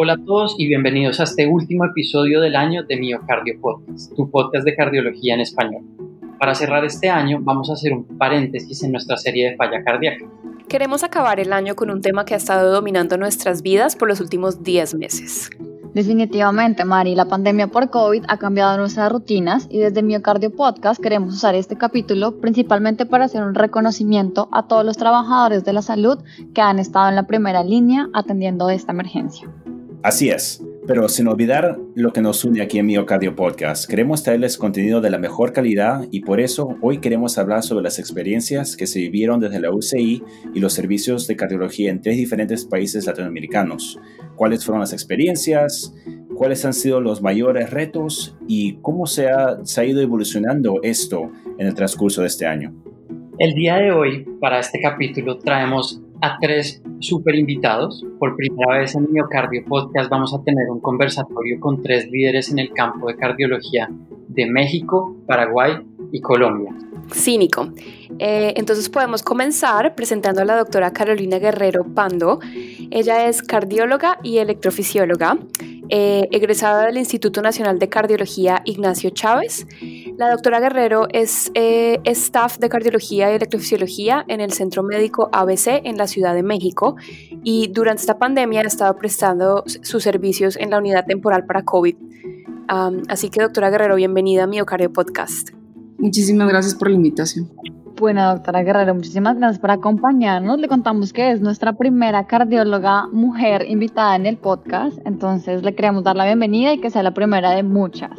Hola a todos y bienvenidos a este último episodio del año de Miocardio Podcast, tu podcast de cardiología en español. Para cerrar este año vamos a hacer un paréntesis en nuestra serie de falla cardíaca. Queremos acabar el año con un tema que ha estado dominando nuestras vidas por los últimos 10 meses. Definitivamente, Mari, la pandemia por COVID ha cambiado nuestras rutinas y desde Miocardio Podcast queremos usar este capítulo principalmente para hacer un reconocimiento a todos los trabajadores de la salud que han estado en la primera línea atendiendo esta emergencia. Así es. Pero sin olvidar lo que nos une aquí en Miocardio Podcast, queremos traerles contenido de la mejor calidad y por eso hoy queremos hablar sobre las experiencias que se vivieron desde la UCI y los servicios de cardiología en tres diferentes países latinoamericanos. ¿Cuáles fueron las experiencias? ¿Cuáles han sido los mayores retos? ¿Y cómo se ha, se ha ido evolucionando esto en el transcurso de este año? El día de hoy, para este capítulo, traemos a tres super invitados. Por primera vez en Miocardio Podcast vamos a tener un conversatorio con tres líderes en el campo de cardiología de México, Paraguay y Colombia. Cínico. Eh, entonces podemos comenzar presentando a la doctora Carolina Guerrero Pando. Ella es cardióloga y electrofisióloga, eh, egresada del Instituto Nacional de Cardiología Ignacio Chávez. La doctora Guerrero es eh, staff de cardiología y electrofisiología en el Centro Médico ABC en la Ciudad de México y durante esta pandemia ha estado prestando sus servicios en la unidad temporal para COVID. así que doctora Guerrero, bienvenida a Miocardio Podcast. Muchísimas gracias por la invitación. Bueno, doctora Guerrero, muchísimas gracias por acompañarnos. Le contamos que es nuestra primera cardióloga mujer invitada en el podcast, entonces le queremos dar la bienvenida y que sea la primera de muchas.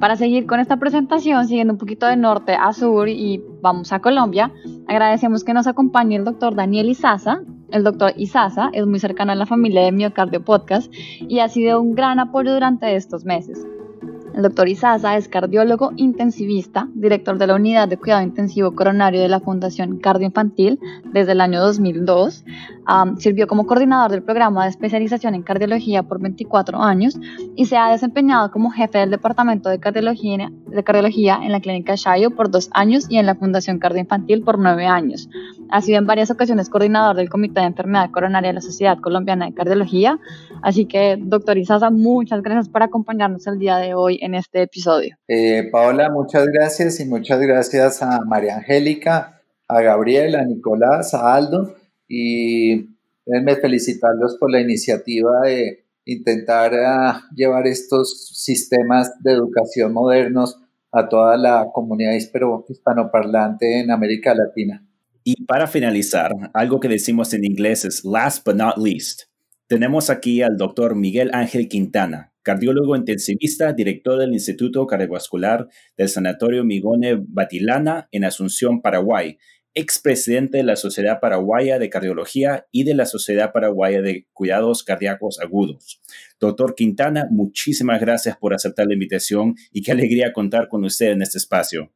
Para seguir con esta presentación, siguiendo un poquito de norte a sur y vamos a Colombia, agradecemos que nos acompañe el doctor Daniel Izaza. El doctor Izaza es muy cercano a la familia de Miocardio Podcast y ha sido un gran apoyo durante estos meses. El doctor Izaza es cardiólogo intensivista, director de la Unidad de Cuidado Intensivo Coronario de la Fundación Cardioinfantil desde el año 2002. sirvió como coordinador del programa de especialización en cardiología por 24 años y se ha desempeñado como jefe del Departamento de Cardiología, de cardiología en la Clínica Shayo por dos años y en la Fundación Cardioinfantil por nueve años. Ha sido en varias ocasiones coordinador del Comité de Enfermedad Coronaria de la Sociedad Colombiana de Cardiología. Así que, doctor Izaza, muchas gracias por acompañarnos el día de hoy en este episodio. Eh, Paola, muchas gracias y muchas gracias a María Angélica, a Gabriel, a Nicolás, a Aldo y déjenme felicitarlos por la iniciativa de intentar ah, llevar estos sistemas de educación modernos a toda la comunidad hispanoparlante en América Latina. Y para finalizar, algo que decimos en inglés es last but not least. Tenemos aquí al doctor Miguel Ángel Quintana, cardiólogo intensivista, director del Instituto Cardiovascular del Sanatorio Migone Batilana en Asunción, Paraguay, expresidente de la Sociedad Paraguaya de Cardiología y de la Sociedad Paraguaya de Cuidados Cardíacos Agudos. Doctor Quintana, muchísimas gracias por aceptar la invitación y qué alegría contar con usted en este espacio.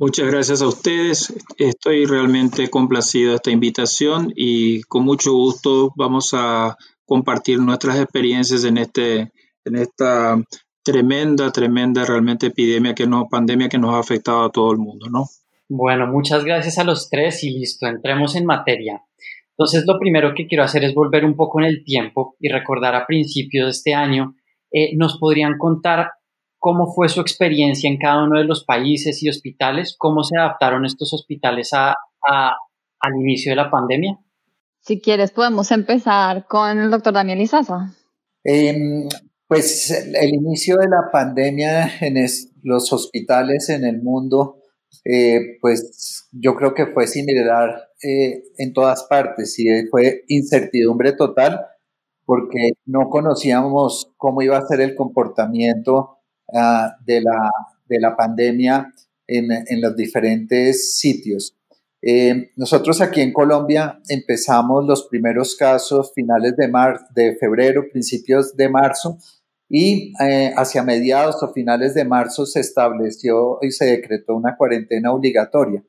Muchas gracias a ustedes. Estoy realmente complacido de esta invitación y con mucho gusto vamos a compartir nuestras experiencias en, este, en esta tremenda, tremenda realmente epidemia que nos, pandemia que nos ha afectado a todo el mundo, ¿no? Bueno, muchas gracias a los tres y listo, entremos en materia. Entonces, lo primero que quiero hacer es volver un poco en el tiempo y recordar a principios de este año, eh, ¿nos podrían contar cómo fue su experiencia en cada uno de los países y hospitales, cómo se adaptaron estos hospitales a, al inicio de la pandemia. Si quieres, podemos empezar con el doctor Daniel Izaza. Em, pues el inicio de la pandemia en los hospitales en el mundo, eh, pues yo creo que fue similar eh, en todas partes y fue incertidumbre total porque no conocíamos cómo iba a ser el comportamiento Ah, de, la, de, la, pandemia en, en los diferentes sitios. Eh, nosotros aquí en Colombia empezamos los primeros casos finales de, mar, de febrero, principios de marzo, y eh, hacia mediados o finales de marzo se estableció y se decretó una cuarentena obligatoria.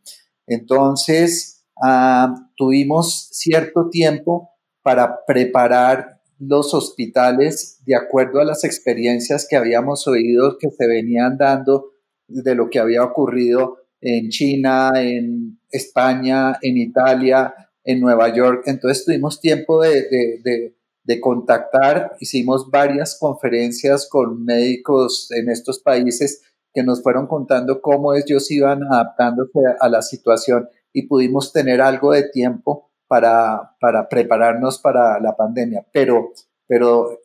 Entonces, ah, tuvimos cierto tiempo para preparar los hospitales de acuerdo a las experiencias que habíamos oído que se venían dando de lo que había ocurrido en China, en España, en Italia, en Nueva York. Entonces tuvimos tiempo de, de contactar. Hicimos varias conferencias con médicos en estos países que nos fueron contando cómo ellos iban adaptándose a la situación y pudimos tener algo de tiempo para, para prepararnos para la pandemia. Pero, pero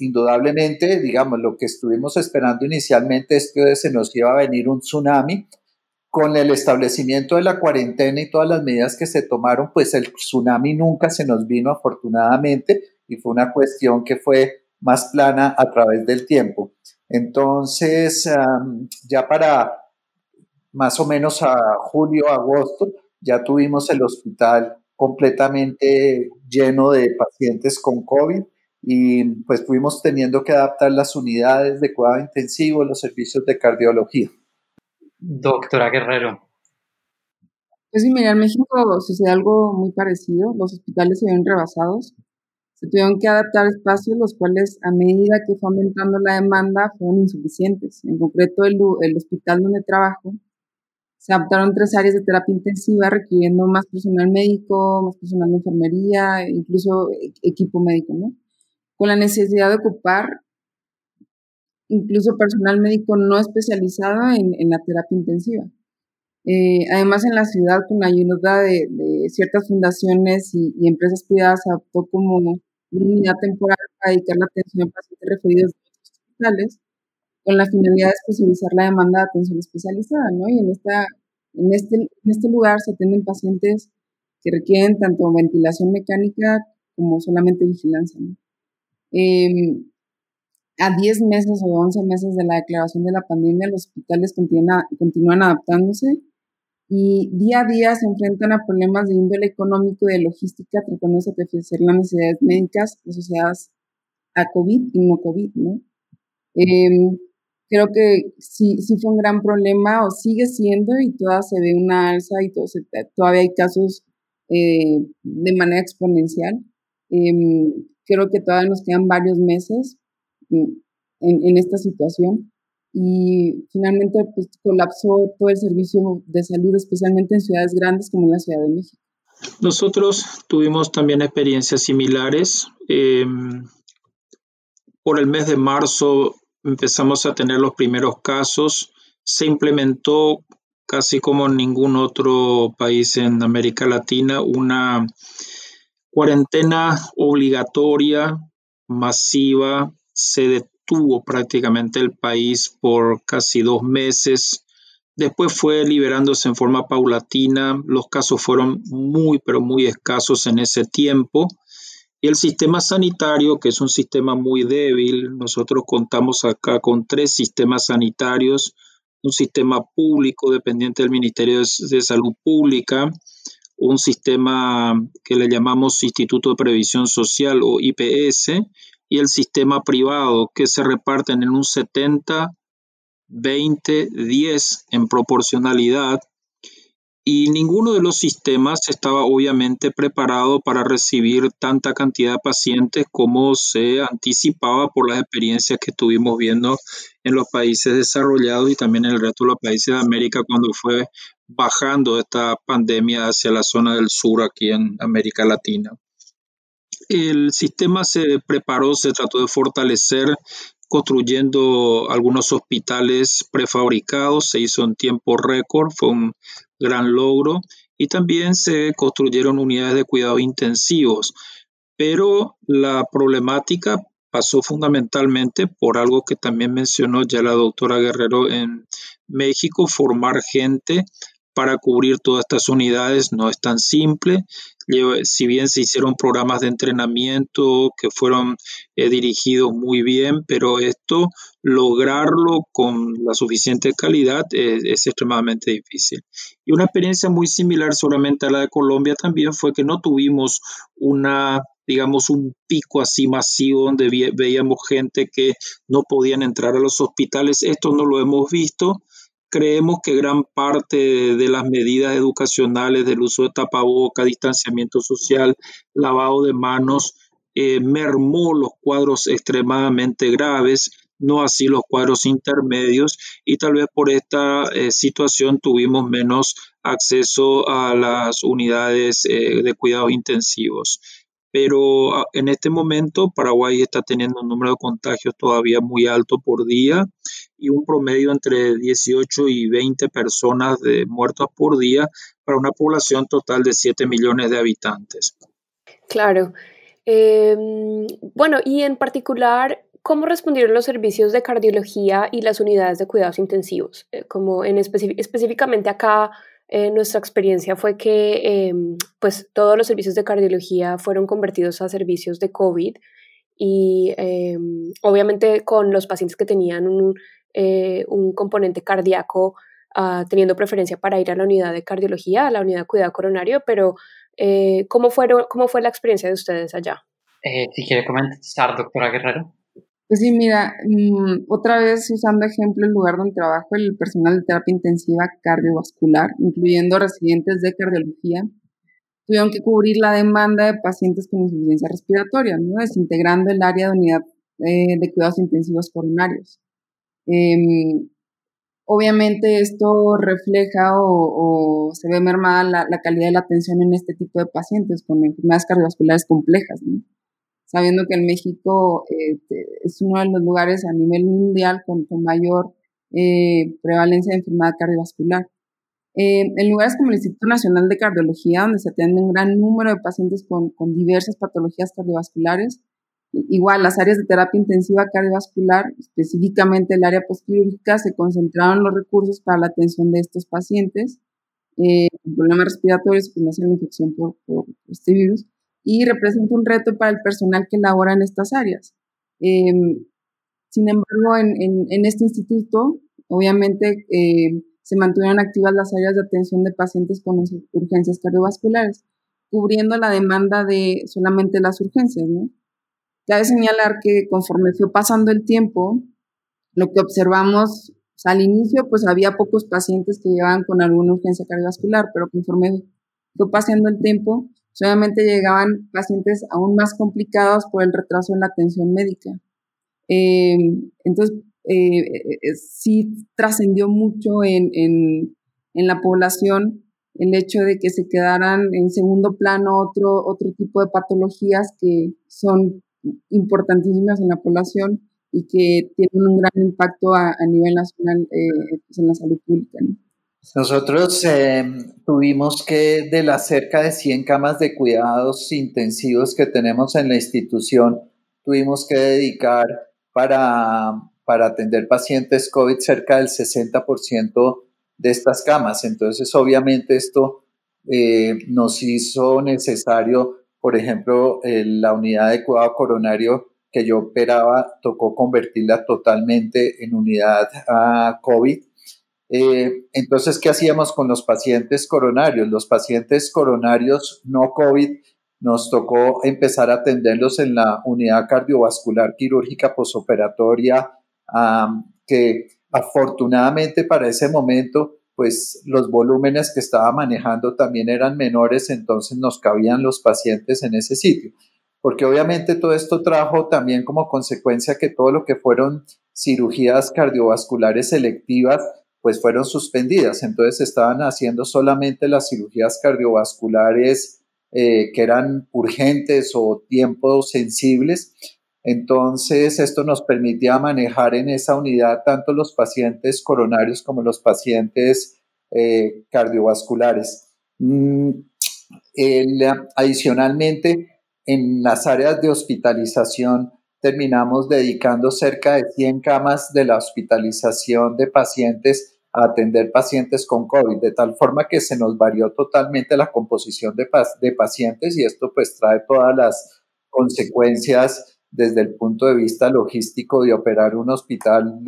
indudablemente, digamos, lo que estuvimos esperando inicialmente es que se nos iba a venir un tsunami. Con el establecimiento de la cuarentena y todas las medidas que se tomaron, pues el tsunami nunca se nos vino afortunadamente y fue una cuestión que fue más plana a través del tiempo. Entonces, ya para más o menos a julio, agosto, ya tuvimos el hospital completamente lleno de pacientes con COVID y pues fuimos teniendo que adaptar las unidades de cuidado intensivo, los servicios de cardiología. Doctora Guerrero. Pues sí, mira, en México sucede algo muy parecido. Los hospitales se ven rebasados. Se tuvieron que adaptar espacios, los cuales a medida que fue aumentando la demanda fueron insuficientes. En concreto, el, el hospital donde trabajo, se adaptaron tres áreas de terapia intensiva requiriendo más personal médico, más personal de enfermería, incluso e-, equipo médico, ¿no? con la necesidad de ocupar incluso personal médico no especializado en, la terapia intensiva. Eh, además, en la ciudad, con la ayuda de, ciertas fundaciones y, empresas privadas, adoptó como una unidad temporal para dedicar la atención a pacientes referidos de otros hospitales, con la finalidad de especializar la demanda de atención especializada, ¿no? Y en, esta, en, este, en este lugar se atienden pacientes que requieren tanto ventilación mecánica como solamente vigilancia, ¿no? Em, a 10 meses o 11 meses de la declaración de la pandemia, los hospitales continúan, continúan adaptándose y día a día se enfrentan a problemas de índole económico y de logística tratando de satisfacer las necesidades médicas asociadas a COVID y no COVID, ¿no? Em, creo que sí, sí fue un gran problema o sigue siendo y todavía se ve una alza y todo, todavía hay casos eh, de manera exponencial. Em, creo que todavía nos quedan varios meses mm, en, esta situación y finalmente pues, colapsó todo el servicio de salud, especialmente en ciudades grandes como la Ciudad de México. Nosotros tuvimos también experiencias similares. Em, por el mes de marzo empezamos a tener los primeros casos. Se implementó casi como en ningún otro país en América Latina una cuarentena obligatoria, masiva, se detuvo prácticamente el país por casi dos meses. Después fue liberándose en forma paulatina. Los casos fueron muy, pero muy escasos en ese tiempo. Y el sistema sanitario, que es un sistema muy débil, nosotros contamos acá con tres sistemas sanitarios, un sistema público dependiente del Ministerio de Salud Pública, un sistema que le llamamos Instituto de Previsión Social o IPS y el sistema privado que se reparten en un 70, 20, 10 en proporcionalidad y ninguno de los sistemas estaba obviamente preparado para recibir tanta cantidad de pacientes como se anticipaba por las experiencias que estuvimos viendo en los países desarrollados y también en el resto de los países de América cuando fue bajando esta pandemia hacia la zona del sur aquí en América Latina. El sistema se preparó, se trató de fortalecer construyendo algunos hospitales prefabricados, se hizo en tiempo récord, fue un gran logro, y también se construyeron unidades de cuidados intensivos. Pero la problemática pasó fundamentalmente por algo que también mencionó ya la doctora Guerrero en México, formar gente para cubrir todas estas unidades no es tan simple. Si bien se hicieron programas de entrenamiento que fueron eh, dirigidos muy bien, pero esto, lograrlo con la suficiente calidad es, extremadamente difícil. Y una experiencia muy similar solamente a la de Colombia también fue que no tuvimos una digamos, un pico así masivo donde veíamos gente que no podían entrar a los hospitales. Esto no lo hemos visto. Creemos que gran parte de las medidas educacionales del uso de tapaboca, distanciamiento social, lavado de manos, eh, mermó los cuadros extremadamente graves, no así los cuadros intermedios, y tal vez por esta eh, situación tuvimos menos acceso a las unidades eh, de cuidados intensivos. Pero ah, en este momento Paraguay está teniendo un número de contagios todavía muy alto por día y un promedio entre 18 y 20 personas de muertos por día para una población total de 7 millones de habitantes. Claro. Em, bueno, y en particular, ¿cómo respondieron los servicios de cardiología y las unidades de cuidados intensivos? Eh, como en específicamente acá, eh, nuestra experiencia fue que em, pues todos los servicios de cardiología fueron convertidos a servicios de COVID y em, obviamente con los pacientes que tenían un, eh, un componente cardíaco ah, teniendo preferencia para ir a la unidad de cardiología, a la unidad de cuidado coronario, pero eh, ¿cómo, fueron, ¿cómo fue la experiencia de ustedes allá? si quiere comenzar, doctora Guerrero. Pues sí, mira, mm, otra vez usando ejemplo el lugar donde trabajo, el personal de terapia intensiva cardiovascular, incluyendo residentes de cardiología, tuvieron que cubrir la demanda de pacientes con insuficiencia respiratoria, ¿no? desintegrando el área de unidad eh, de cuidados intensivos coronarios. Em, obviamente esto refleja o, se ve mermada la, la, calidad de la atención en este tipo de pacientes con enfermedades cardiovasculares complejas. ¿no? Sabiendo que en México eh, es uno de los lugares a nivel mundial con, mayor eh, prevalencia de enfermedad cardiovascular. Eh, en lugares como el Instituto Nacional de Cardiología, donde se atiende un gran número de pacientes con, con diversas patologías cardiovasculares, igual las áreas de terapia intensiva cardiovascular, específicamente el área postquirúrgica, se concentraron los recursos para la atención de estos pacientes con problemas respiratorios, con una infección por, por este virus, y representa un reto para el personal que labora en estas áreas. Em, sin embargo, en, este instituto, obviamente, em, se mantuvieron activas las áreas de atención de pacientes con urgencias cardiovasculares, cubriendo la demanda de solamente las urgencias. ¿no? Cabe señalar que conforme fue pasando el tiempo, lo que observamos al inicio, pues había pocos pacientes que llegaban con alguna urgencia cardiovascular, pero conforme fue pasando el tiempo, Solamente llegaban pacientes aún más complicados por el retraso en la atención médica. Eh, entonces, eh, eh, sí trascendió mucho en, en, la población el hecho de que se quedaran en segundo plano otro, otro tipo de patologías que son importantísimas en la población y que tienen un gran impacto a, a nivel nacional pues en la salud pública. Nosotros em, tuvimos que, de las cerca de 100 camas de cuidados intensivos que tenemos en la institución, tuvimos que dedicar para, para atender pacientes COVID cerca del 60% de estas camas. Entonces, obviamente, esto eh, nos hizo necesario, por ejemplo, la unidad de cuidado coronario que yo operaba, tocó convertirla totalmente en unidad a ah, COVID eh, entonces, ¿qué hacíamos con los pacientes coronarios? Los pacientes coronarios no COVID nos tocó empezar a atenderlos en la unidad cardiovascular quirúrgica posoperatoria, que afortunadamente para ese momento, pues los volúmenes que estaba manejando también eran menores, entonces nos cabían los pacientes en ese sitio. Porque obviamente todo esto trajo también como consecuencia que todo lo que fueron cirugías cardiovasculares selectivas, pues fueron suspendidas. Entonces estaban haciendo solamente las cirugías cardiovasculares eh, que eran urgentes o tiempos sensibles. Entonces esto nos permitía manejar en esa unidad tanto los pacientes coronarios como los pacientes eh, cardiovasculares. Mm, adicionalmente, en las áreas de hospitalización, terminamos dedicando cerca de 100 camas de la hospitalización de pacientes a atender pacientes con COVID, de tal forma que se nos varió totalmente la composición de, de pacientes y esto pues trae todas las consecuencias desde el punto de vista logístico de operar un hospital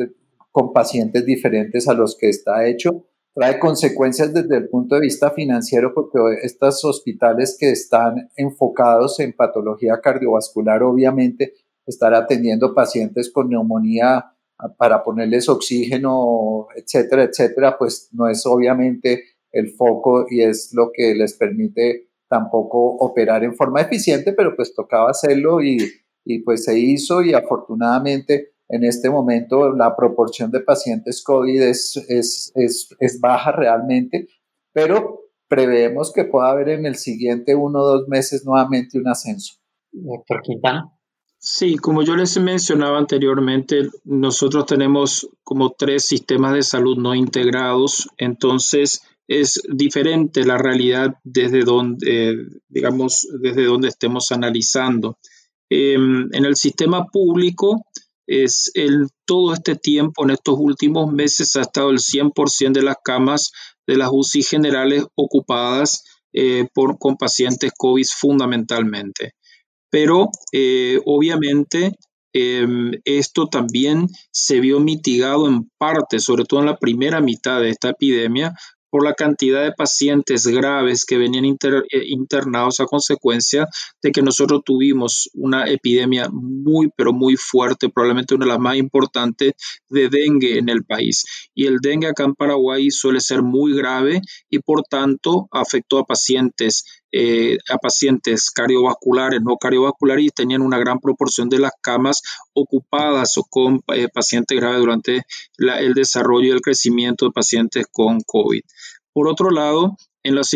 con pacientes diferentes a los que está hecho. Trae consecuencias desde el punto de vista financiero porque estos hospitales que están enfocados en patología cardiovascular obviamente estar atendiendo pacientes con neumonía para ponerles oxígeno, etcétera, etcétera, pues no es obviamente el foco y es lo que les permite tampoco operar en forma eficiente, pero pues tocaba hacerlo y, y pues se hizo y afortunadamente en este momento la proporción de pacientes COVID es, es, es, es baja realmente, pero preveemos que pueda haber en el siguiente uno o dos meses nuevamente un ascenso. Doctor Quintana. Sí, como yo les mencionaba anteriormente, nosotros tenemos como tres sistemas de salud no integrados, entonces es diferente la realidad desde donde, digamos, desde donde estemos analizando. Em, en el sistema público, es el, todo este tiempo, en estos últimos meses, ha estado el 100% de las camas de las UCI generales ocupadas eh, por, con pacientes COVID fundamentalmente pero eh, obviamente em, esto también se vio mitigado en parte, sobre todo en la primera mitad de esta epidemia, por la cantidad de pacientes graves que venían eh, internados a consecuencia de que nosotros tuvimos una epidemia muy, pero muy fuerte, probablemente una de las más importantes de dengue en el país. Y el dengue acá en Paraguay suele ser muy grave y por tanto afectó a pacientes eh, a pacientes cardiovasculares, no cardiovasculares, y tenían una gran proporción de las camas ocupadas o con eh, pacientes graves durante el desarrollo y el crecimiento de pacientes con COVID. Por otro lado, en los,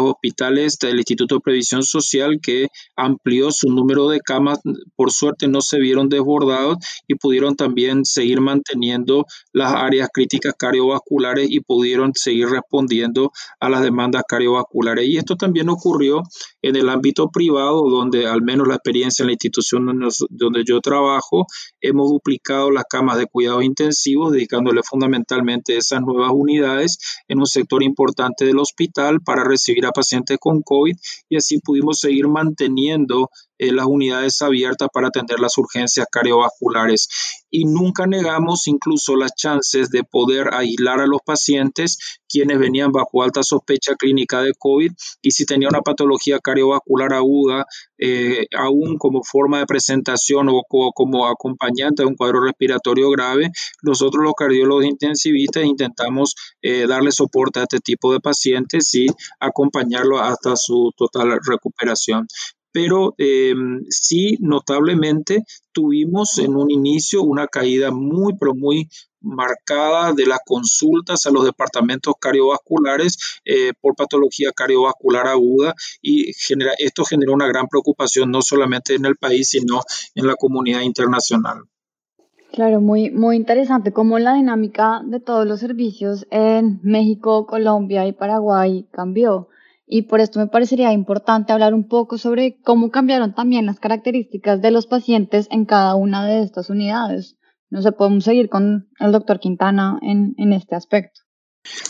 hospitales del Instituto de Previsión Social que amplió su número de camas. Por suerte no se vieron desbordados y pudieron también seguir manteniendo las áreas críticas cardiovasculares y pudieron seguir respondiendo a las demandas cardiovasculares. Y esto también ocurrió en el ámbito privado, donde al menos la experiencia en la institución donde yo trabajo, hemos duplicado las camas de cuidados intensivos, dedicándole fundamentalmente esas nuevas unidades en un sector importante de los para recibir a pacientes con COVID y así pudimos seguir manteniendo eh, las unidades abiertas para atender las urgencias cardiovasculares. Y nunca negamos incluso las chances de poder aislar a los pacientes quienes venían bajo alta sospecha clínica de COVID y si tenía una patología cardiovascular aguda, eh, aún como forma de presentación o, como acompañante de un cuadro respiratorio grave, nosotros los cardiólogos intensivistas intentamos eh, darle soporte a este tipo de pacientes y acompañarlo hasta su total recuperación pero em, sí notablemente tuvimos en un inicio una caída muy, pero muy marcada de las consultas a los departamentos cardiovasculares eh, por patología cardiovascular aguda y esto generó una gran preocupación no solamente en el país, sino en la comunidad internacional. Claro, muy, muy interesante cómo la dinámica de todos los servicios en México, Colombia y Paraguay cambió. Y por esto me parecería importante hablar un poco sobre cómo cambiaron también las características de los pacientes en cada una de estas unidades. No sé, podemos seguir con el doctor Quintana en, en este aspecto.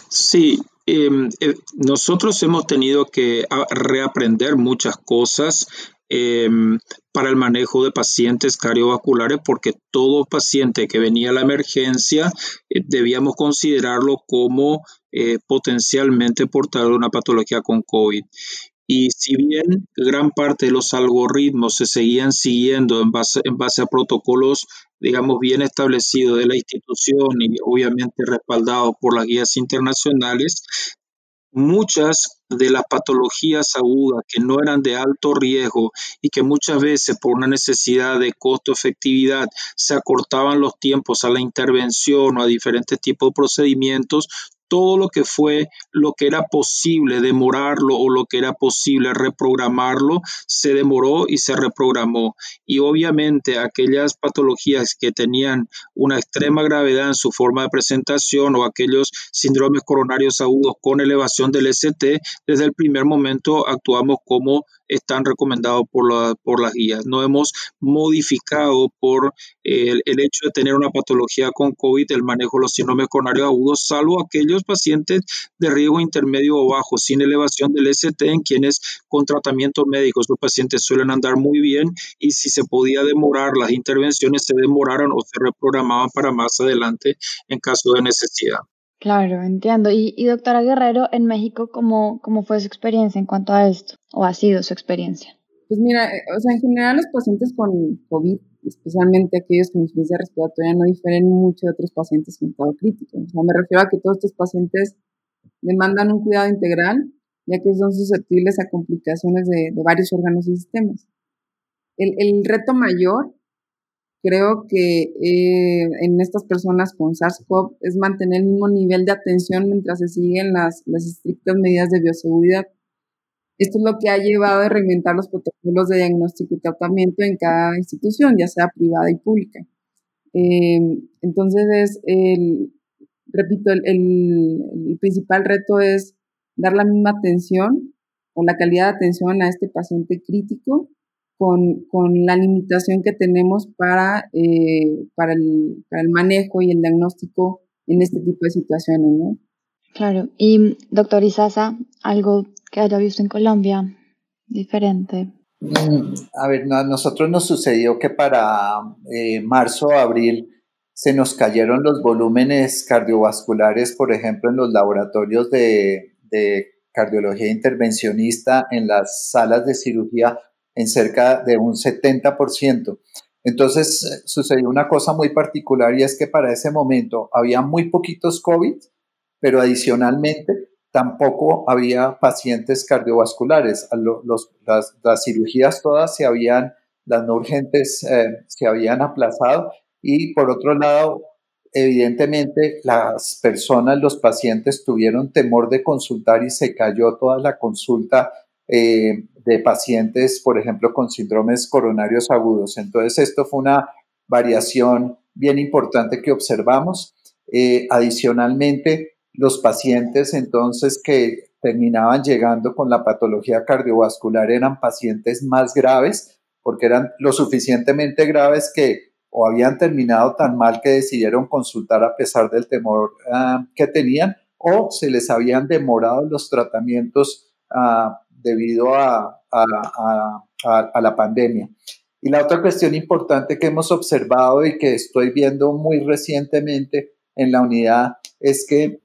Sí, em, eh, nosotros hemos tenido que reaprender muchas cosas em, para el manejo de pacientes cardiovasculares porque todo paciente que venía a la emergencia eh, debíamos considerarlo como eh, potencialmente portador de una patología con COVID. Y si bien gran parte de los algoritmos se seguían siguiendo en base, en base a protocolos, digamos, bien establecidos de la institución y obviamente respaldados por las guías internacionales, muchas de las patologías agudas que no eran de alto riesgo y que muchas veces por una necesidad de costo-efectividad se acortaban los tiempos a la intervención o a diferentes tipos de procedimientos, todo lo que fue lo que era posible demorarlo o lo que era posible reprogramarlo, se demoró y se reprogramó. Y obviamente aquellas patologías que tenían una extrema gravedad en su forma de presentación o aquellos síndromes coronarios agudos con elevación del ST, desde el primer momento actuamos como están recomendados por, la, por las guías. No hemos modificado por el, el, hecho de tener una patología con COVID el manejo de los síndromes coronarios agudos, salvo aquellos pacientes de riesgo intermedio o bajo sin elevación del ST en quienes con tratamiento médico los pacientes suelen andar muy bien y si se podía demorar las intervenciones se demoraron o se reprogramaban para más adelante en caso de necesidad. Claro, entiendo. Y, doctora Guerrero, en México, ¿cómo, ¿cómo fue su experiencia en cuanto a esto? ¿O ha sido su experiencia? Pues mira, eh, o sea, en general los pacientes con COVID, especialmente aquellos con insuficiencia respiratoria, no difieren mucho de otros pacientes con estado crítico. O me refiero a que todos estos pacientes demandan un cuidado integral, ya que son susceptibles a complicaciones de, varios órganos y sistemas. El, reto mayor Creo que eh, en estas personas con SARS-CoV es mantener el mismo nivel de atención mientras se siguen las estrictas medidas de bioseguridad. Esto es lo que ha llevado a reinventar los protocolos de diagnóstico y tratamiento en cada institución, ya sea privada y pública. Eh, entonces, es repito, el, principal reto es dar la misma atención o la calidad de atención a este paciente crítico con, con la limitación que tenemos para, eh, el, para el manejo y el diagnóstico en este tipo de situaciones, ¿no? Claro. Y, doctor Isaza, algo que haya visto en Colombia diferente. Mm, a ver, a nosotros nos sucedió que para eh, marzo abril se nos cayeron los volúmenes cardiovasculares, por ejemplo, en los laboratorios de, de cardiología intervencionista, en las salas de cirugía, en cerca de un 70%. Entonces sucedió una cosa muy particular y es que para ese momento había muy poquitos COVID, pero adicionalmente tampoco había pacientes cardiovasculares. las, cirugías todas se habían, las no urgentes eh, se habían aplazado y por otro lado, evidentemente las personas, los pacientes tuvieron temor de consultar y se cayó toda la consulta eh, de pacientes, por ejemplo, con síndromes coronarios agudos. Entonces, esto fue una variación bien importante que observamos. Eh, adicionalmente, los pacientes entonces que terminaban llegando con la patología cardiovascular eran pacientes más graves porque eran lo suficientemente graves que o habían terminado tan mal que decidieron consultar a pesar del temor ah, que tenían o se les habían demorado los tratamientos ah, debido a, a, la pandemia. Y la otra cuestión importante que hemos observado y que estoy viendo muy recientemente en la unidad es que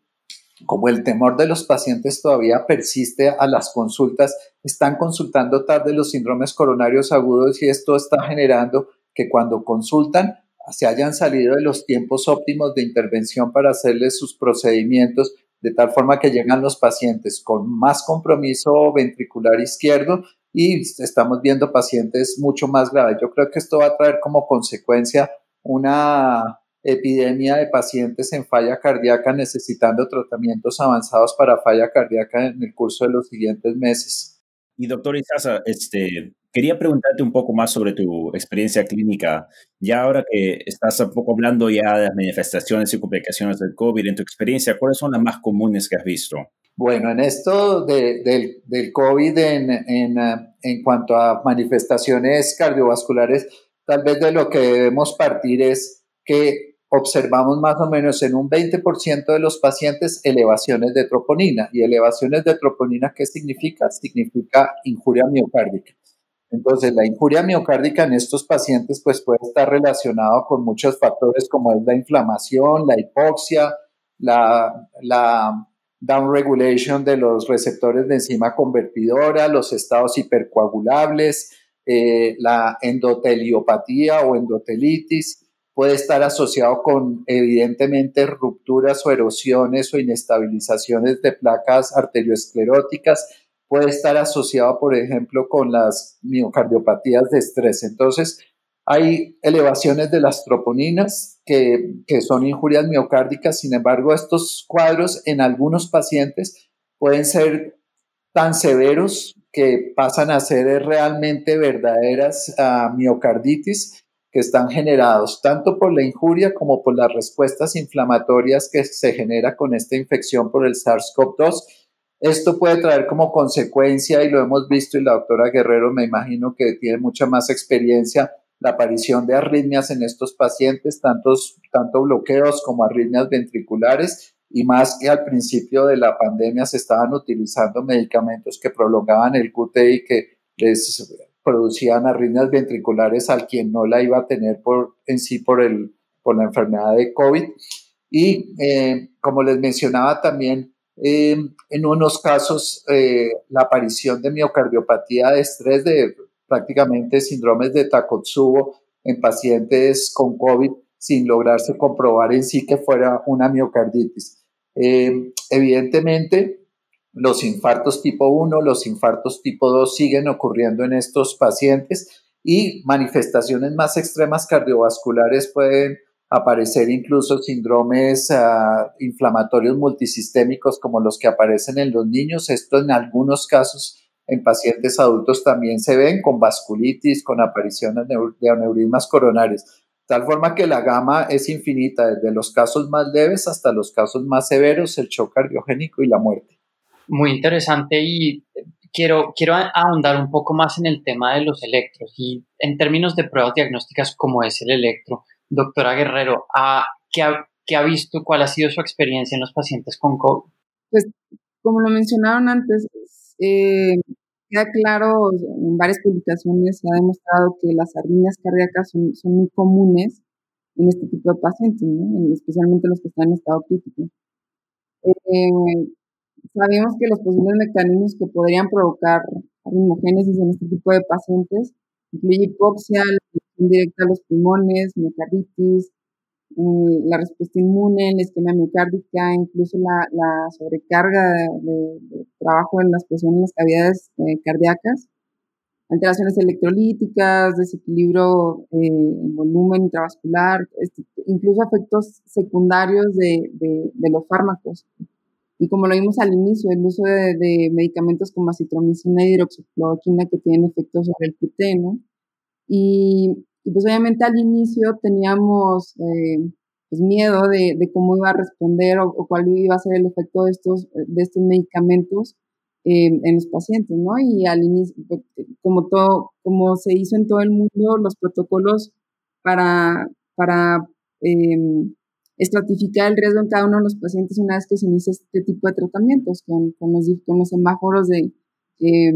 como el temor de los pacientes todavía persiste a las consultas, están consultando tarde los síndromes coronarios agudos y esto está generando que cuando consultan se hayan salido de los tiempos óptimos de intervención para hacerles sus procedimientos, de tal forma que llegan los pacientes con más compromiso ventricular izquierdo y estamos viendo pacientes mucho más graves. Yo creo que esto va a traer como consecuencia una epidemia de pacientes en falla cardíaca necesitando tratamientos avanzados para falla cardíaca en el curso de los siguientes meses. Y doctor Isaza, este, quería preguntarte un poco más sobre tu experiencia clínica. Ya ahora que estás un poco hablando ya de las manifestaciones y complicaciones del COVID, en tu experiencia, ¿cuáles son las más comunes que has visto? Bueno, en esto del, del, COVID, en, en, en cuanto a manifestaciones cardiovasculares, tal vez de lo que debemos partir es que observamos más o menos en un 20% de los pacientes elevaciones de troponina. ¿Y elevaciones de troponina qué significa? Significa injuria miocárdica. Entonces, la injuria miocárdica en estos pacientes pues puede estar relacionado con muchos factores como es la inflamación, la hipoxia, la, la downregulation de los receptores de enzima convertidora, los estados hipercoagulables, eh, la endoteliopatía o endotelitis, puede estar asociado con evidentemente rupturas o erosiones o inestabilizaciones de placas arterioscleróticas, puede estar asociado, por ejemplo, con las miocardiopatías de estrés. Entonces, hay elevaciones de las troponinas que, que son injurias miocárdicas, sin embargo, estos cuadros en algunos pacientes pueden ser tan severos que pasan a ser realmente verdaderas uh, miocarditis que están generados tanto por la injuria como por las respuestas inflamatorias que se genera con esta infección por el SARS-CoV-2. Esto puede traer como consecuencia, y lo hemos visto, y la doctora Guerrero me imagino que tiene mucha más experiencia, la aparición de arritmias en estos pacientes, tantos, tanto bloqueos como arritmias ventriculares, y más que al principio de la pandemia se estaban utilizando medicamentos que prolongaban el QTI, que les producían arritmias ventriculares al quien no la iba a tener por, en sí por, el, por la enfermedad de COVID. Y eh, como les mencionaba también, eh, en unos casos eh, la aparición de miocardiopatía de estrés, de prácticamente síndromes de Takotsubo en pacientes con COVID sin lograrse comprobar en sí que fuera una miocarditis. evidentemente, los infartos tipo 1, los infartos tipo 2 siguen ocurriendo en estos pacientes y manifestaciones más extremas cardiovasculares pueden aparecer incluso síndromes ah, inflamatorios multisistémicos como los que aparecen en los niños. Esto en algunos casos en pacientes adultos también se ven con vasculitis, con apariciones de aneurismas coronarios. Tal forma que la gama es infinita, desde los casos más leves hasta los casos más severos, el shock cardiogénico y la muerte. Muy interesante y quiero, quiero ahondar un poco más en el tema de los electros y en términos de pruebas diagnósticas como es el electro. Doctora Guerrero, ¿qué, ha, ¿qué ha visto? ¿Cuál ha sido su experiencia en los pacientes con COVID? Pues como lo mencionaron antes, eh, queda claro, en varias publicaciones se ha demostrado que las arritmias cardíacas son, muy comunes en este tipo de pacientes, especialmente los que están en estado crítico. Eh, sabemos que los posibles mecanismos que podrían provocar arritmogénesis en este tipo de pacientes incluye hipoxia, la directa a los pulmones, miocarditis, eh, la respuesta inmune, la esquema miocárdica, incluso la, sobrecarga de, trabajo en las presiones en las cavidades eh, cardíacas, alteraciones electrolíticas, desequilibrio eh, en volumen intravascular, este, incluso efectos secundarios de, de, los fármacos. Y como lo vimos al inicio, el uso de, medicamentos como acitromicina y hidroxicloroquina que tienen efectos sobre el QT, ¿no? Y y pues obviamente al inicio teníamos eh, pues miedo de, de, cómo iba a responder o, cuál iba a ser el efecto de estos, de estos medicamentos eh, en los pacientes, ¿no? Y al inicio, pues, como, todo, como se hizo en todo el mundo, los protocolos para, para eh, estratificar el riesgo en cada uno de los pacientes una vez que se inicia este tipo de tratamientos, con, con, los, con los semáforos de eh,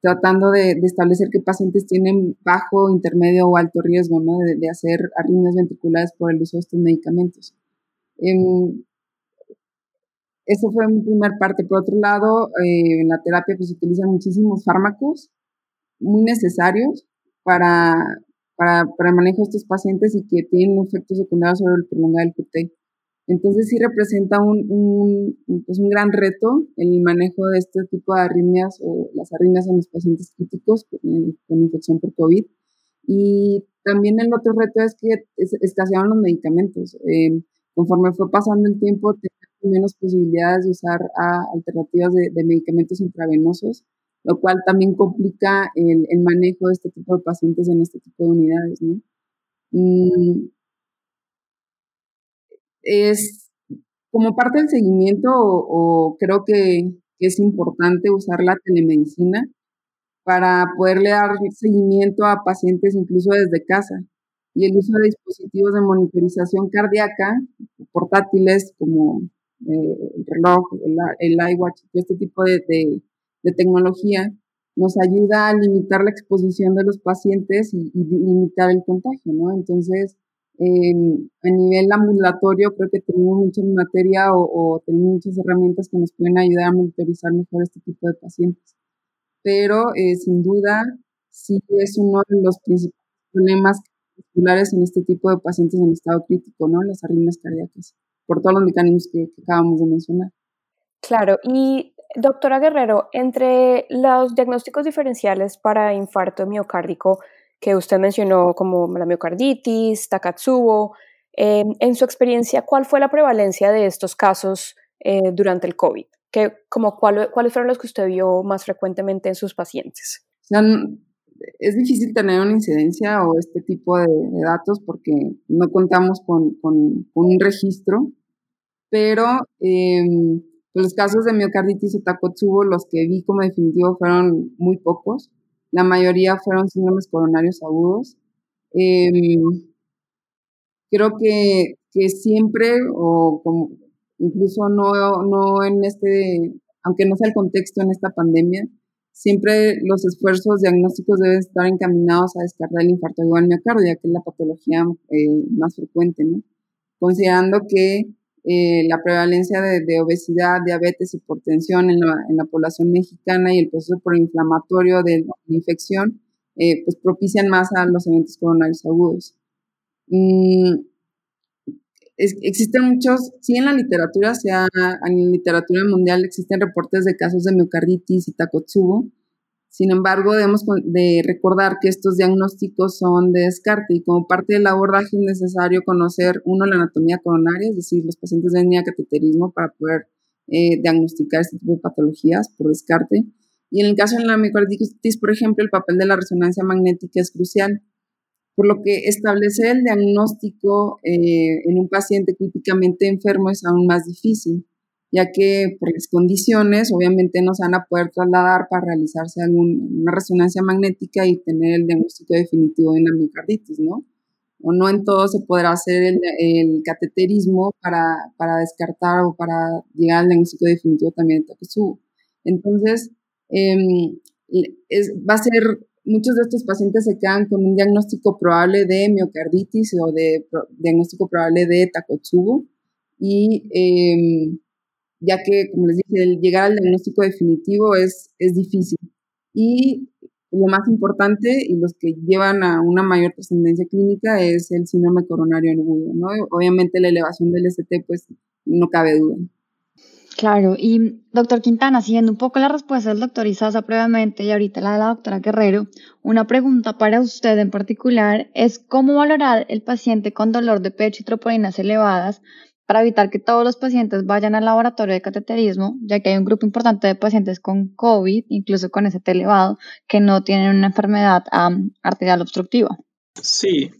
tratando de, establecer qué pacientes tienen bajo, intermedio o alto riesgo ¿no? de, hacer arritmias ventriculares por el uso de estos medicamentos. Em, eso fue mi primer parte. Por otro lado, eh, en la terapia pues, se utilizan muchísimos fármacos muy necesarios para, para, para, el manejo de estos pacientes y que tienen efectos secundarios sobre el prolongado del QT. Entonces sí representa un, un, pues un gran reto el manejo de este tipo de arritmias o las arritmias en los pacientes críticos con, infección por COVID. Y también el otro reto es que escaseaban los medicamentos. Eh, conforme fue pasando el tiempo, tenía menos posibilidades de usar alternativas de, medicamentos intravenosos, lo cual también complica el, el, manejo de este tipo de pacientes en este tipo de unidades. ¿no? Mm, es como parte del seguimiento o, creo que, es importante usar la telemedicina para poderle dar seguimiento a pacientes incluso desde casa. Y el uso de dispositivos de monitorización cardíaca, portátiles como eh, el reloj, el, iWatch, este tipo de, tecnología, nos ayuda a limitar la exposición de los pacientes y, y limitar el contagio, ¿no? Entonces, a nivel ambulatorio creo que tenemos mucha materia o, tenemos muchas herramientas que nos pueden ayudar a monitorizar mejor este tipo de pacientes. Pero eh, sin duda sí es uno de los principales problemas musculares en este tipo de pacientes en estado crítico, ¿no? Las arritmias cardíacas, por todos los mecanismos que, que acabamos de mencionar. Claro, y doctora Guerrero, entre los diagnósticos diferenciales para infarto miocárdico, que usted mencionó como la miocarditis, Takatsubo. Eh, en su experiencia, ¿cuál fue la prevalencia de estos casos eh, durante el COVID? ¿Qué, como cuál, ¿Cuáles fueron los que usted vio más frecuentemente en sus pacientes? es difícil tener una incidencia o este tipo de, datos porque no contamos con, un registro, pero em, los casos de miocarditis o Takotsubo, los que vi como definitivo fueron muy pocos. La mayoría fueron síndromes coronarios agudos. Em, creo que, que, siempre, o como, incluso no, no en este, aunque no sea el contexto en esta pandemia, siempre los esfuerzos diagnósticos deben estar encaminados a descartar el infarto igual miocardio, que es la patología eh, más frecuente, ¿no? Considerando que eh, la prevalencia de, obesidad, diabetes, hipertensión en la, en la población mexicana y el proceso proinflamatorio de infección, eh, pues propician más a los eventos coronarios agudos. Mm, existen muchos, sí en la literatura, sea en la literatura mundial existen reportes de casos de miocarditis y Takotsubo, sin embargo, debemos de recordar que estos diagnósticos son de descarte y como parte del abordaje es necesario conocer, uno, la anatomía coronaria, es decir, los pacientes deben ir cateterismo para poder eh, diagnosticar este tipo de patologías por descarte. Y en el caso de la miocarditis, por ejemplo, el papel de la resonancia magnética es crucial, por lo que establecer el diagnóstico eh, en un paciente críticamente enfermo es aún más difícil, ya que por las condiciones obviamente no se van a poder trasladar para realizarse una resonancia magnética y tener el diagnóstico definitivo de la miocarditis, ¿no? o no en todo se podrá hacer el, cateterismo para, para, descartar o para llegar al diagnóstico definitivo también de Takotsubo. Entonces, em, es, va a ser, muchos de estos pacientes se quedan con un diagnóstico probable de miocarditis o de diagnóstico probable de Takotsubo y em, ya que, como les dije, el llegar al diagnóstico definitivo es, es difícil. Y lo más importante y los que llevan a una mayor trascendencia clínica es el síndrome coronario agudo, ¿no? Obviamente la elevación del ST, pues no cabe duda. Claro, y doctor Quintana, siguiendo un poco la respuesta del doctor Isaza previamente y ahorita la de la doctora Guerrero, una pregunta para usted en particular es cómo valorar el paciente con dolor de pecho y troponinas elevadas para evitar que todos los pacientes vayan al laboratorio de cateterismo, ya que hay un grupo importante de pacientes con COVID, incluso con ST elevado, que no tienen una enfermedad arterial obstructiva. Sí,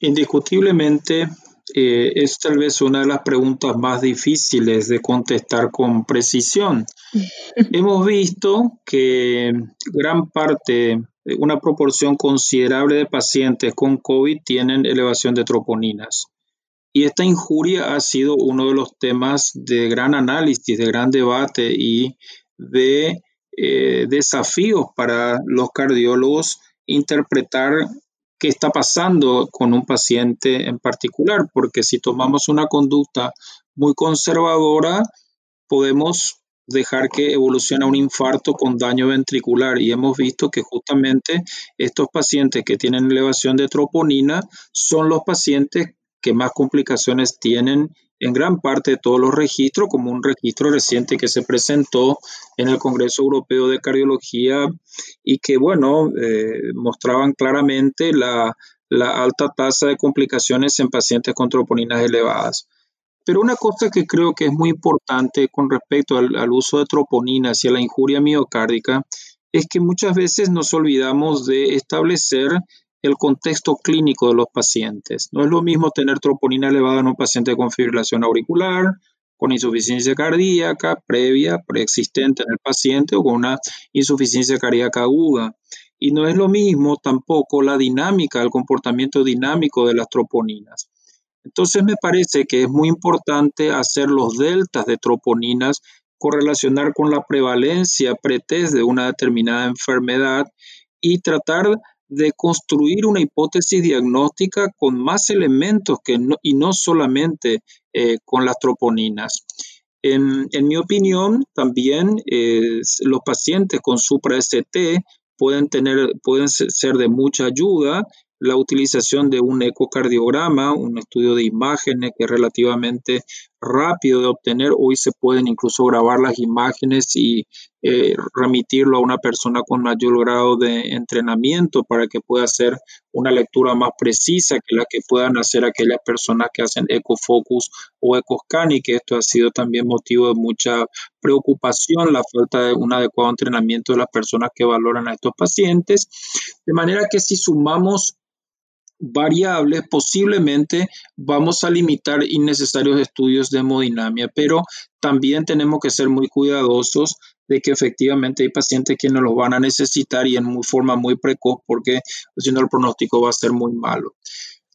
indiscutiblemente eh, es tal vez una de las preguntas más difíciles de contestar con precisión. Hemos visto que gran parte, una proporción considerable de pacientes con COVID tienen elevación de troponinas. Y esta injuria ha sido uno de los temas de gran análisis, de gran debate y de eh, desafíos para los cardiólogos interpretar qué está pasando con un paciente en particular, porque si tomamos una conducta muy conservadora, podemos dejar que evolucione un infarto con daño ventricular. Y hemos visto que justamente estos pacientes que tienen elevación de troponina son los pacientes que más complicaciones tienen en gran parte de todos los registros, como un registro reciente que se presentó en el Congreso Europeo de Cardiología y que, bueno, eh, mostraban claramente la, alta tasa de complicaciones en pacientes con troponinas elevadas. Pero una cosa que creo que es muy importante con respecto al, al uso de troponinas y a la injuria miocárdica es que muchas veces nos olvidamos de establecer el contexto clínico de los pacientes. No es lo mismo tener troponina elevada en un paciente con fibrilación auricular, con insuficiencia cardíaca previa, preexistente en el paciente o con una insuficiencia cardíaca aguda. Y no es lo mismo tampoco la dinámica, el comportamiento dinámico de las troponinas. Entonces me parece que es muy importante hacer los deltas de troponinas, correlacionar con la prevalencia pretest de una determinada enfermedad y tratar de construir una hipótesis diagnóstica con más elementos y no solamente eh, con las troponinas. En, mi opinión, también los pacientes con supra-ST pueden, tener, pueden ser de mucha ayuda la utilización de un ecocardiograma, un estudio de imágenes que es relativamente rápido de obtener. Hoy se pueden incluso grabar las imágenes y eh, remitirlo a una persona con mayor grado de entrenamiento para que pueda hacer una lectura más precisa que la que puedan hacer aquellas personas que hacen ecofocus o ecoscan y que esto ha sido también motivo de mucha preocupación, la falta de un adecuado entrenamiento de las personas que valoran a estos pacientes. De manera que si sumamos variables, posiblemente vamos a limitar innecesarios estudios de hemodinamia, pero también tenemos que ser muy cuidadosos de que efectivamente hay pacientes que no los van a necesitar y en muy, forma muy precoz porque si el pronóstico va a ser muy malo.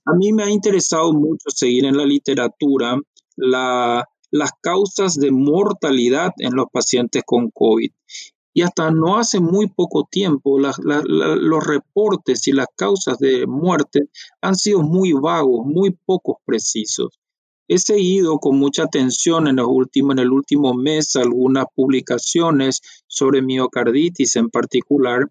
A mí me ha interesado mucho seguir en la literatura las causas de mortalidad en los pacientes con COVID. Y hasta no hace muy poco tiempo los reportes y las causas de muerte han sido muy vagos, muy pocos precisos. He seguido con mucha atención en, el último mes algunas publicaciones sobre miocarditis en particular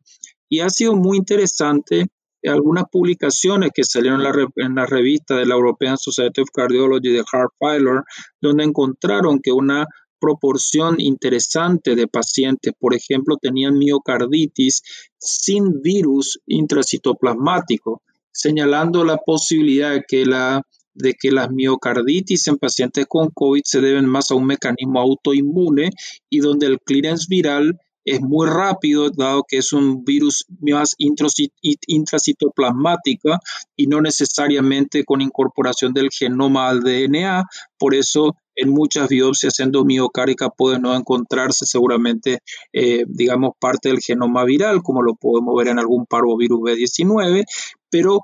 y ha sido muy interesante algunas publicaciones que salieron en la, en la, revista de la European Society of Cardiology de Filer, donde encontraron que una proporción interesante de pacientes, por ejemplo, tenían miocarditis sin virus intracitoplasmático, señalando la posibilidad de que, la, las miocarditis en pacientes con COVID se deben más a un mecanismo autoinmune y donde el clearance viral es muy rápido, dado que es un virus más intracitoplasmática y no necesariamente con incorporación del genoma al DNA. Por eso, en muchas biopsias endomiocáricas puede no encontrarse seguramente, eh, digamos, parte del genoma viral, como lo podemos ver en algún parvovirus B19, pero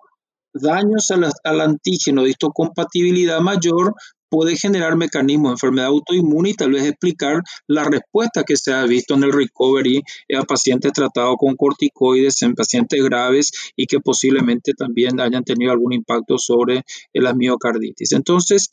daños al, al antígeno de histocompatibilidad mayor puede generar mecanismos de enfermedad autoinmune y tal vez explicar la respuesta que se ha visto en el recovery a pacientes tratados con corticoides, en pacientes graves y que posiblemente también hayan tenido algún impacto sobre la miocarditis. Entonces,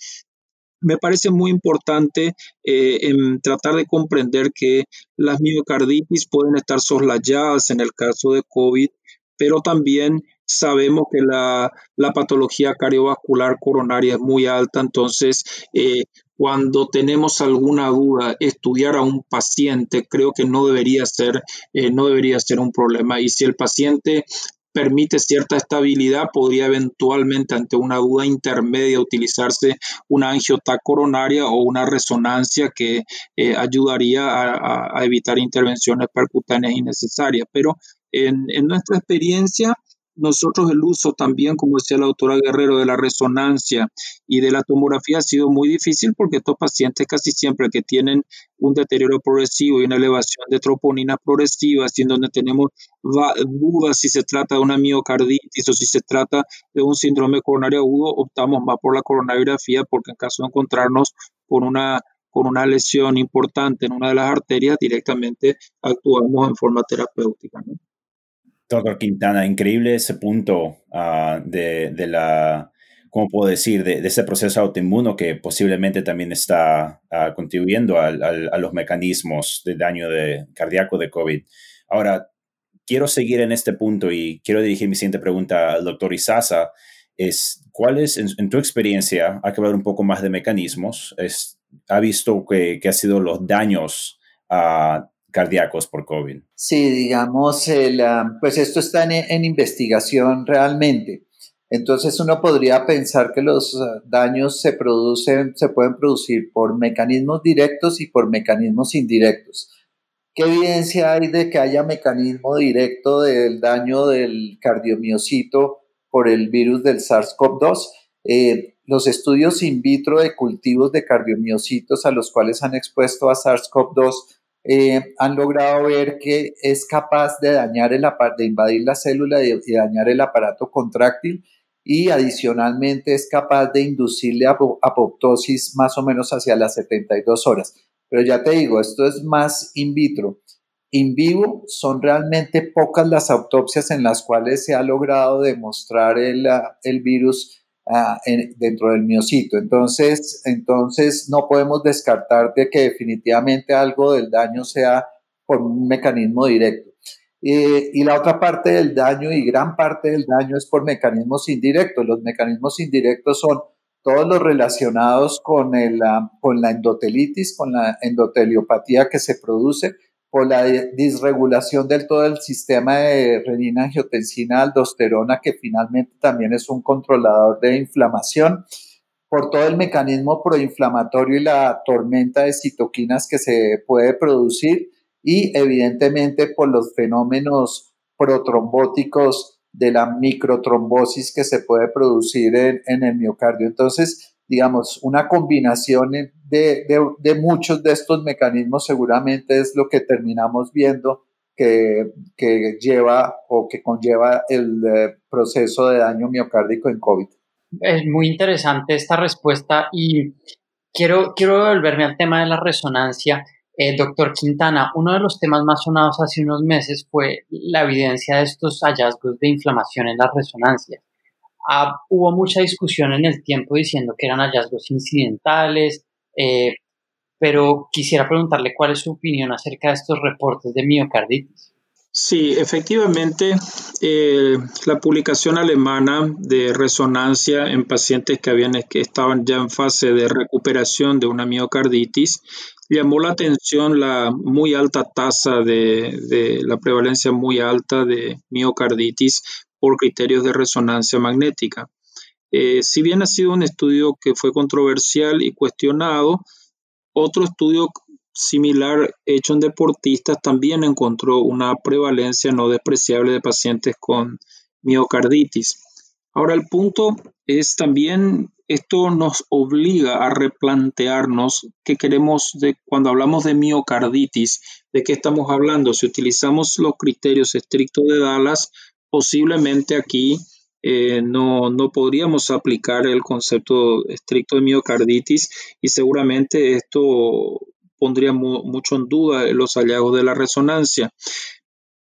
me parece muy importante eh, tratar de comprender que las miocarditis pueden estar soslayadas en el caso de COVID, pero también sabemos que la, patología cardiovascular coronaria es muy alta, entonces eh, cuando tenemos alguna duda, estudiar a un paciente creo que no debería ser, eh, no debería ser un problema. Y si el paciente permite cierta estabilidad, podría eventualmente ante una duda intermedia utilizarse una angiota coronaria o una resonancia que eh, ayudaría a, evitar intervenciones percutáneas innecesarias. Pero en nuestra experiencia, nosotros el uso también, como decía la doctora Guerrero, de la resonancia y de la tomografía ha sido muy difícil porque estos pacientes casi siempre que tienen un deterioro progresivo y una elevación de troponina progresiva, así en donde tenemos dudas si se trata de una miocarditis o si se trata de un síndrome coronario agudo, optamos más por la coronariografía porque en caso de encontrarnos con una con una lesión importante en una de las arterias, directamente actuamos en forma terapéutica. Doctor Quintana, increíble ese punto ah, de, la, ¿cómo puedo decir?, de, ese proceso autoinmuno que posiblemente también está ah, contribuyendo a, los mecanismos de daño de, cardíaco de COVID. Ahora, quiero seguir en este punto y quiero dirigir mi siguiente pregunta al doctor Isaza. Es, ¿Cuál es, en, tu experiencia, hay que hablar un poco más de mecanismos, es, ha visto que, que han sido los daños a cardíacos por COVID. Sí, digamos, pues esto está en, investigación realmente. Entonces uno podría pensar que los uh, daños se producen, se pueden producir por mecanismos directos y por mecanismos indirectos. ¿Qué evidencia hay de que haya mecanismo directo del daño del cardiomiocito por el virus del SARS-CoV-2? Eh, los estudios in vitro de cultivos de cardiomiocitos a los cuales han expuesto a SARS-CoV-2 eh, han logrado ver que es capaz de dañar el de invadir la célula y, dañar el aparato contráctil y adicionalmente es capaz de inducirle apoptosis más o menos hacia las 72 horas. Pero ya te digo, esto es más in vitro. In vivo son realmente pocas las autopsias en las cuales se ha logrado demostrar el virus Ah, dentro del miocito. Entonces, entonces no podemos descartar de que definitivamente algo del daño sea por un mecanismo directo. y la otra parte del daño y gran parte del daño es por mecanismos indirectos. Los mecanismos indirectos son todos los relacionados con, ah, con la endotelitis, con la endoteliopatía que se produce, por la disregulación del todo el sistema de renina, angiotensina, aldosterona, que finalmente también es un controlador de inflamación, por todo el mecanismo proinflamatorio y la tormenta de citoquinas que se puede producir y evidentemente por los fenómenos protrombóticos de la microtrombosis que se puede producir en, en el miocardio. Entonces, digamos, una combinación de, de, muchos de estos mecanismos seguramente es lo que terminamos viendo que, que lleva o que conlleva el eh, proceso de daño miocárdico en COVID. Es muy interesante esta respuesta y quiero, quiero volverme al tema de la resonancia. Eh, doctor Quintana, uno de los temas más sonados hace unos meses fue la evidencia de estos hallazgos de inflamación en las resonancias. Ah, hubo mucha discusión en el tiempo diciendo que eran hallazgos incidentales, eh, pero quisiera preguntarle cuál es su opinión acerca de estos reportes de miocarditis. Sí, efectivamente, eh, la publicación alemana de resonancia en pacientes que, habían, que estaban ya en fase de recuperación de una miocarditis llamó la atención la muy alta tasa de, de la prevalencia muy alta de miocarditis por criterios de resonancia magnética. Eh, si bien ha sido un estudio que fue controversial y cuestionado, otro estudio similar hecho en deportistas también encontró una prevalencia no despreciable de pacientes con miocarditis. Ahora el punto es también esto nos obliga a replantearnos qué queremos de cuando hablamos de miocarditis, de qué estamos hablando. Si utilizamos los criterios estrictos de Dallas, posiblemente aquí eh, no, no, podríamos aplicar el concepto estricto de miocarditis y seguramente esto pondría mucho en duda los hallazgos de la resonancia.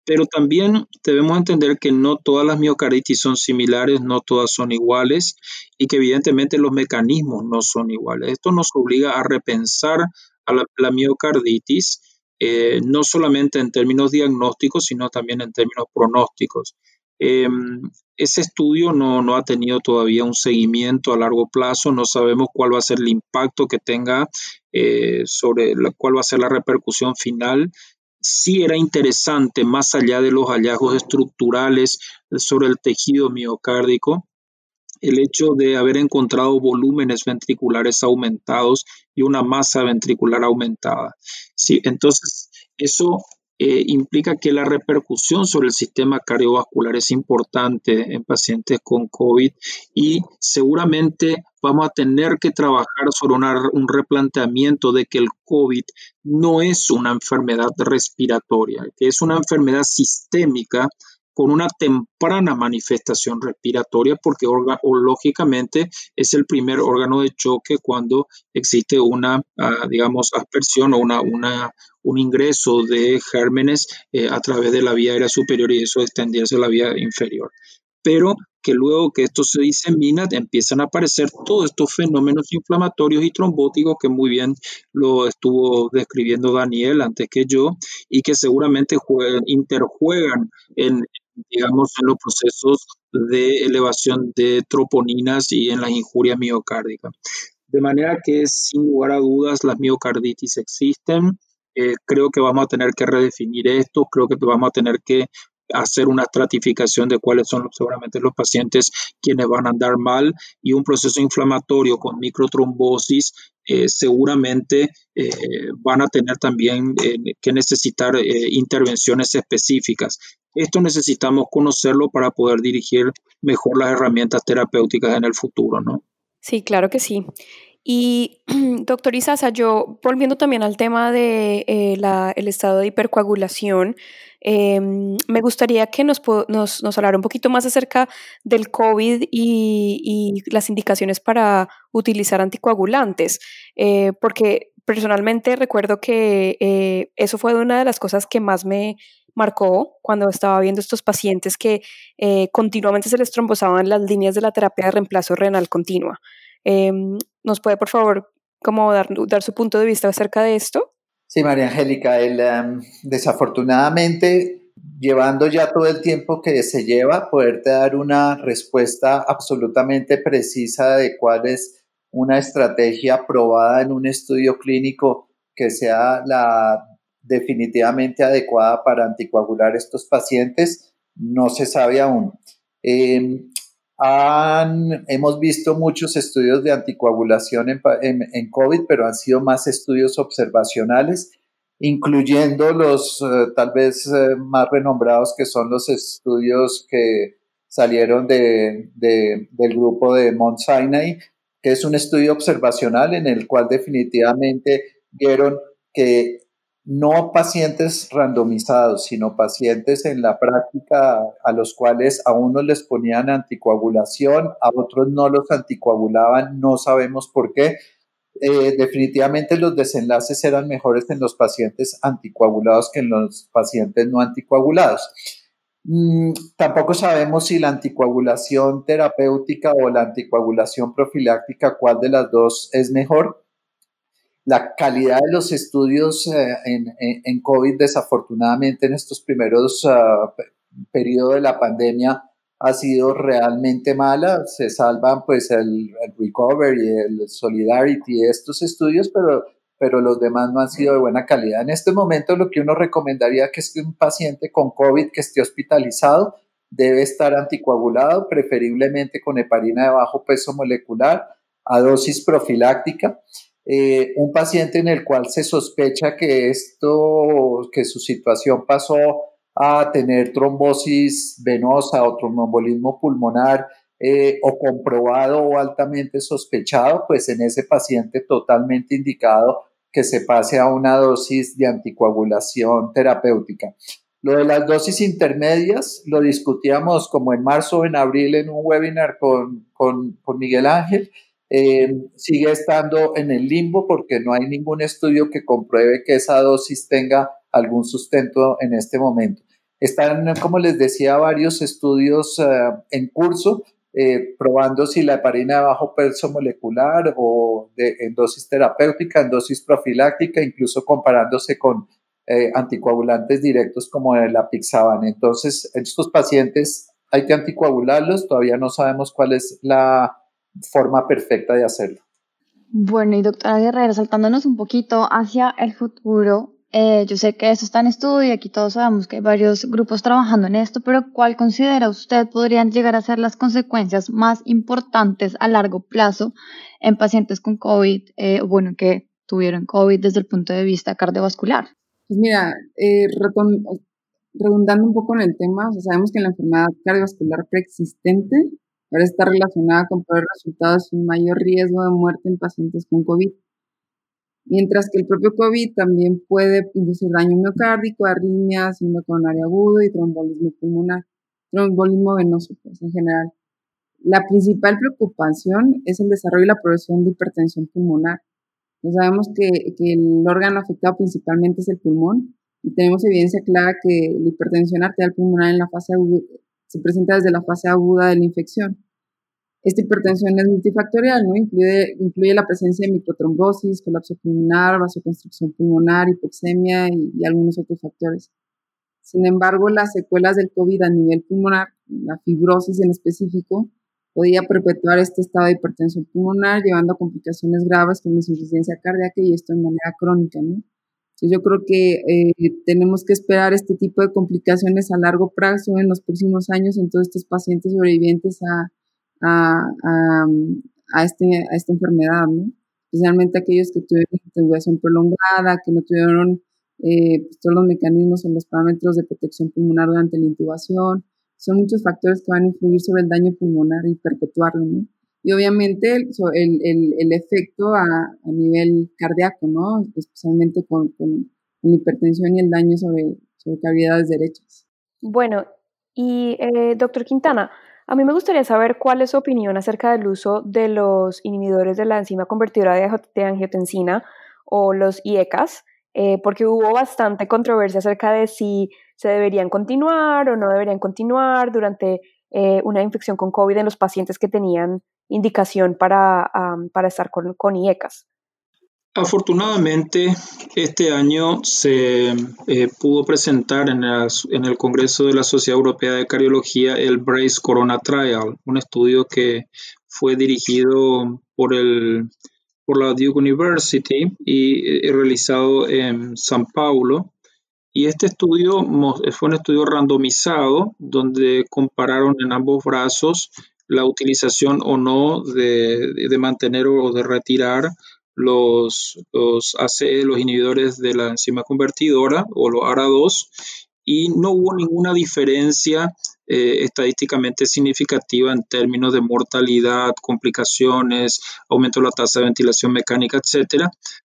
Pero también debemos entender que no todas las miocarditis son similares, no todas son iguales y que evidentemente los mecanismos no son iguales. Esto nos obliga a repensar a la, miocarditis, eh, no solamente en términos diagnósticos, sino también en términos pronósticos. Em, ese estudio no, ha tenido todavía un seguimiento a largo plazo, no sabemos cuál va a ser el impacto que tenga eh, sobre cuál va a ser la repercusión final. Sí era interesante, más allá de los hallazgos estructurales sobre el tejido miocárdico, el hecho de haber encontrado volúmenes ventriculares aumentados y una masa ventricular aumentada. Sí, entonces, eso eh, implica que la repercusión sobre el sistema cardiovascular es importante en pacientes con COVID y seguramente vamos a tener que trabajar sobre un replanteamiento de que el COVID no es una enfermedad respiratoria, que es una enfermedad sistémica con una temprana manifestación respiratoria porque lógicamente es el primer órgano de choque cuando existe una, ah, digamos, aspersión o una, una, un ingreso de gérmenes eh, a través de la vía aérea superior y eso extendiese a la vía inferior. Pero que luego que esto se disemina, empiezan a aparecer todos estos fenómenos inflamatorios y trombóticos que muy bien lo estuvo describiendo Daniel antes que yo y que seguramente interjuegan en, digamos, en los procesos de elevación de troponinas y en las injurias miocárdicas. De manera que, sin lugar a dudas, las miocarditis existen. Eh, creo que vamos a tener que redefinir esto, creo que vamos a tener que hacer una estratificación de cuáles son seguramente los pacientes quienes van a andar mal y un proceso inflamatorio con microtrombosis eh, seguramente eh, van a tener también que necesitar intervenciones específicas. Esto necesitamos conocerlo para poder dirigir mejor las herramientas terapéuticas en el futuro, ¿no? Sí, claro que sí. Y, doctor Isaza, yo volviendo también al tema del de, eh, el estado de hipercoagulación, em, me gustaría que nos, nos, nos, hablara un poquito más acerca del COVID y, las indicaciones para utilizar anticoagulantes, eh, porque personalmente recuerdo que eh, eso fue una de las cosas que más me marcó cuando estaba viendo estos pacientes que eh, continuamente se les trombosaban las líneas de la terapia de reemplazo renal continua. Em, ¿Nos puede, por favor, como dar, dar, su punto de vista acerca de esto? Sí, María Angélica, em, desafortunadamente, llevando ya todo el tiempo que se lleva, poderte dar una respuesta absolutamente precisa de cuál es una estrategia probada en un estudio clínico que sea la definitivamente adecuada para anticoagular estos pacientes, no se sabe aún. Em, hemos visto muchos estudios de anticoagulación en, COVID, pero han sido más estudios observacionales, incluyendo los eh, tal vez eh, más renombrados que son los estudios que salieron de, del grupo de Mount Sinai, que es un estudio observacional en el cual definitivamente vieron que no pacientes randomizados, sino pacientes en la práctica a los cuales a unos les ponían anticoagulación, a otros no los anticoagulaban, no sabemos por qué. Eh, definitivamente los desenlaces eran mejores en los pacientes anticoagulados que en los pacientes no anticoagulados. Mm, tampoco sabemos si la anticoagulación terapéutica o la anticoagulación profiláctica, cuál de las dos es mejor. La calidad de los estudios eh, en, COVID, desafortunadamente, en estos primeros uh, periodos de la pandemia, ha sido realmente mala. Se salvan pues el, el Recovery, el Solidarity, estos estudios, pero pero los demás no han sido de buena calidad. En este momento lo que uno recomendaría que es que un paciente con COVID que esté hospitalizado debe estar anticoagulado, preferiblemente con heparina de bajo peso molecular, a dosis profiláctica. Eh, un paciente en el cual se sospecha que esto, que su situación pasó a tener trombosis venosa o tromboembolismo pulmonar eh, o comprobado o altamente sospechado, pues en ese paciente totalmente indicado que se pase a una dosis de anticoagulación terapéutica. Lo de las dosis intermedias lo discutíamos como en marzo o en abril en un webinar con, con, Miguel Ángel. Eh, sigue estando en el limbo porque no hay ningún estudio que compruebe que esa dosis tenga algún sustento en este momento. Están, como les decía, varios estudios eh, en curso eh, probando si la heparina de bajo peso molecular o de, en dosis terapéutica, en dosis profiláctica, incluso comparándose con eh, anticoagulantes directos como la pixaban. Entonces, estos pacientes hay que anticoagularlos, todavía no sabemos cuál es la forma perfecta de hacerlo. Bueno, y doctora Guerrero, saltándonos un poquito hacia el futuro, eh, yo sé que eso está en estudio y aquí todos sabemos que hay varios grupos trabajando en esto, pero ¿cuál considera usted podrían llegar a ser las consecuencias más importantes a largo plazo en pacientes con COVID, eh, bueno, que tuvieron COVID desde el punto de vista cardiovascular? Pues mira, eh, redundando un poco en el tema, sabemos que la enfermedad cardiovascular preexistente ahora está relacionada con peores resultados y un mayor riesgo de muerte en pacientes con COVID mientras que el propio COVID también puede inducir daño miocárdico, arritmias, síndrome coronario agudo y trombolismo pulmonar, trombolismo venoso pues, en general. La principal preocupación es el desarrollo y la progresión de hipertensión pulmonar. Ya sabemos que, que el órgano afectado principalmente es el pulmón y tenemos evidencia clara que la hipertensión arterial pulmonar en la fase se presenta desde la fase aguda de la infección. Esta hipertensión es multifactorial, ¿no? Incluye, incluye la presencia de microtrombosis, colapso pulmonar, vasoconstricción pulmonar, hipoxemia y, algunos otros factores. Sin embargo, las secuelas del COVID a nivel pulmonar, la fibrosis en específico, podía perpetuar este estado de hipertensión pulmonar, llevando a complicaciones graves como insuficiencia cardíaca y esto de manera crónica, ¿no? Entonces yo creo que eh, tenemos que esperar este tipo de complicaciones a largo plazo en los próximos años en todos estos pacientes sobrevivientes a, a, a, este, a esta enfermedad, ¿no? especialmente aquellos que tuvieron intubación prolongada, que no tuvieron eh, pues, todos los mecanismos o los parámetros de protección pulmonar durante la intubación. Son muchos factores que van a influir sobre el daño pulmonar y perpetuarlo, ¿no? Y obviamente el, el, el efecto a, a, nivel cardíaco, ¿no? Especialmente con, con, la hipertensión y el daño sobre, sobre cavidades derechas. Bueno, y eh, doctor Quintana, a mí me gustaría saber cuál es su opinión acerca del uso de los inhibidores de la enzima convertidora de angiotensina o los IECAS, eh, porque hubo bastante controversia acerca de si se deberían continuar o no deberían continuar durante eh, una infección con COVID en los pacientes que tenían indicación para, para estar con, con IECAS. Afortunadamente, este año se eh, pudo presentar en, el Congreso de la Sociedad Europea de Cardiología el BRACE Corona Trial, un estudio que fue dirigido por, la Duke University y, y realizado en San Paulo. Y este estudio fue un estudio randomizado donde compararon en ambos brazos la utilización o no de, de mantener o de retirar los, los ACE, los inhibidores de la enzima convertidora o los ARA2 y no hubo ninguna diferencia eh, estadísticamente significativa en términos de mortalidad, complicaciones, aumento de la tasa de ventilación mecánica, etc.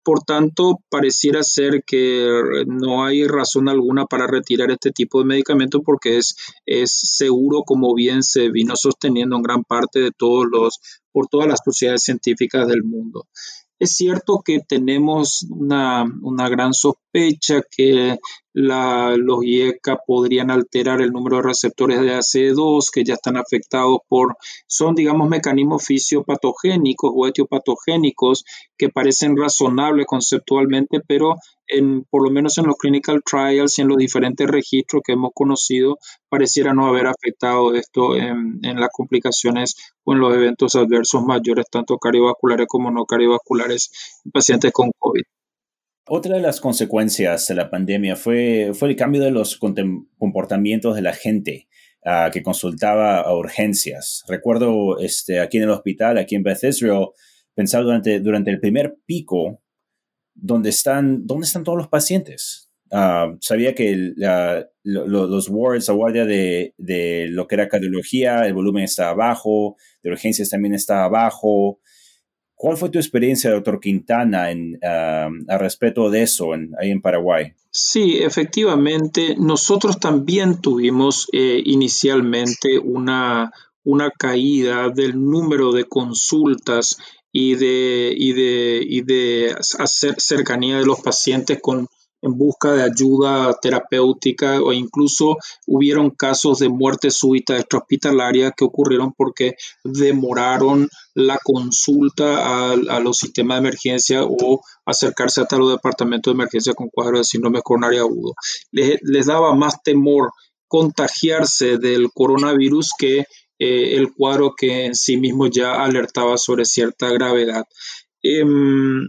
Por tanto, pareciera ser que no hay razón alguna para retirar este tipo de medicamentos porque es, es seguro, como bien se vino sosteniendo en gran parte de todos los, por todas las sociedades científicas del mundo. Es cierto que tenemos una, gran sospecha que los IECA podrían alterar el número de receptores de ACE2 que ya están afectados por, son digamos mecanismos fisiopatogénicos o etiopatogénicos que parecen razonables conceptualmente, pero en, por lo menos en los clinical trials y en los diferentes registros que hemos conocido, pareciera no haber afectado esto en las complicaciones o en los eventos adversos mayores, tanto cardiovasculares como no cardiovasculares en pacientes con COVID. Otra de las consecuencias de la pandemia fue, fue el cambio de los comportamientos de la gente uh, que consultaba a urgencias. Recuerdo este, aquí en el hospital, aquí en Beth Israel, pensar durante, durante el primer pico, ¿dónde están, ¿dónde están todos los pacientes? Ah, sabía que los wards, la guardia de, de, lo que era cardiología, el volumen estaba bajo, de urgencias también estaba bajo. ¿Cuál fue tu experiencia, doctor Quintana, en, uh, a respecto de eso ahí en Paraguay? Sí, efectivamente, nosotros también tuvimos eh, inicialmente una, una caída del número de consultas y de, y de, y de hacer cercanía de los pacientes con en busca de ayuda terapéutica o incluso hubieron casos de muerte súbita extrahospitalaria que ocurrieron porque demoraron la consulta a, los sistemas de emergencia o acercarse hasta los departamentos de emergencia con cuadro de síndrome coronario agudo. Les, les daba más temor contagiarse del coronavirus que eh, el cuadro que en sí mismo ya alertaba sobre cierta gravedad. Em,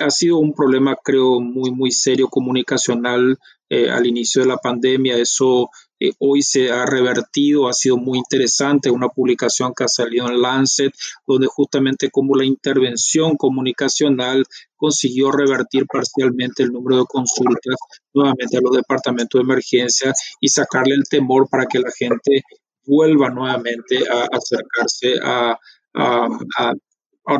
ha sido un problema, creo, muy, muy serio comunicacional eh, al inicio de la pandemia. Eso eh, hoy se ha revertido, ha sido muy interesante. Una publicación que ha salido en Lancet, donde justamente como la intervención comunicacional consiguió revertir parcialmente el número de consultas nuevamente a los departamentos de emergencia y sacarle el temor para que la gente vuelva nuevamente a acercarse a, a,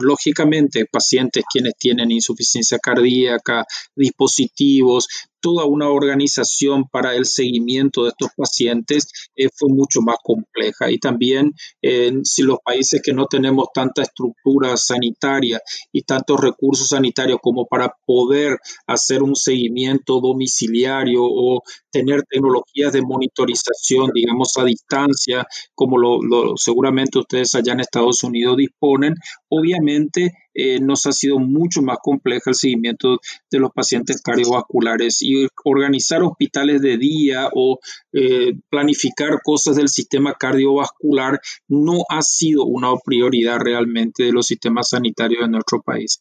lógicamente, pacientes quienes tienen insuficiencia cardíaca, dispositivos, toda una organización para el seguimiento de estos pacientes eh, fue mucho más compleja. Y también si los países que no tenemos tanta estructura sanitaria y tantos recursos sanitarios como para poder hacer un seguimiento domiciliario o tener tecnologías de monitorización, digamos, a distancia, como lo, seguramente ustedes allá en Estados Unidos disponen, obviamente eh, nos ha sido mucho más compleja el seguimiento de los pacientes cardiovasculares y organizar hospitales de día o eh, planificar cosas del sistema cardiovascular no ha sido una prioridad realmente de los sistemas sanitarios de nuestro país.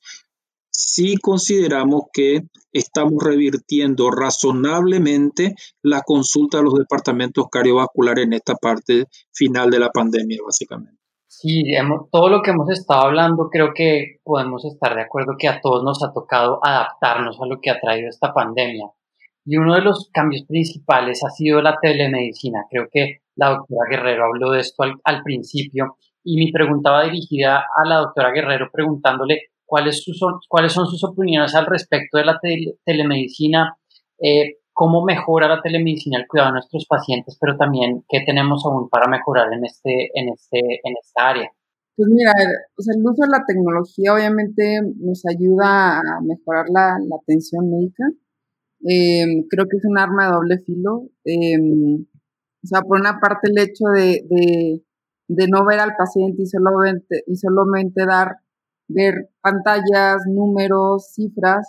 Sí consideramos que estamos revirtiendo razonablemente la consulta a los departamentos cardiovasculares en esta parte final de la pandemia, básicamente. Sí, todo lo que hemos estado hablando, creo que podemos estar de acuerdo que a todos nos ha tocado adaptarnos a lo que ha traído esta pandemia. Y uno de los cambios principales ha sido la telemedicina. Creo que la doctora Guerrero habló de esto al, principio y mi pregunta va dirigida a la doctora Guerrero preguntándole cuáles, son, cuáles son sus opiniones al respecto de la telemedicina, eh, cómo mejora la telemedicina el cuidado de nuestros pacientes, pero también qué tenemos aún para mejorar en, este, en, este, en esta área. Pues mira, el uso de la tecnología obviamente nos ayuda a mejorar la, atención médica. Em, creo que es un arma de doble filo. Em, o sea, por una parte el hecho de, de, no ver al paciente y solamente, y solamente dar, ver pantallas, números, cifras,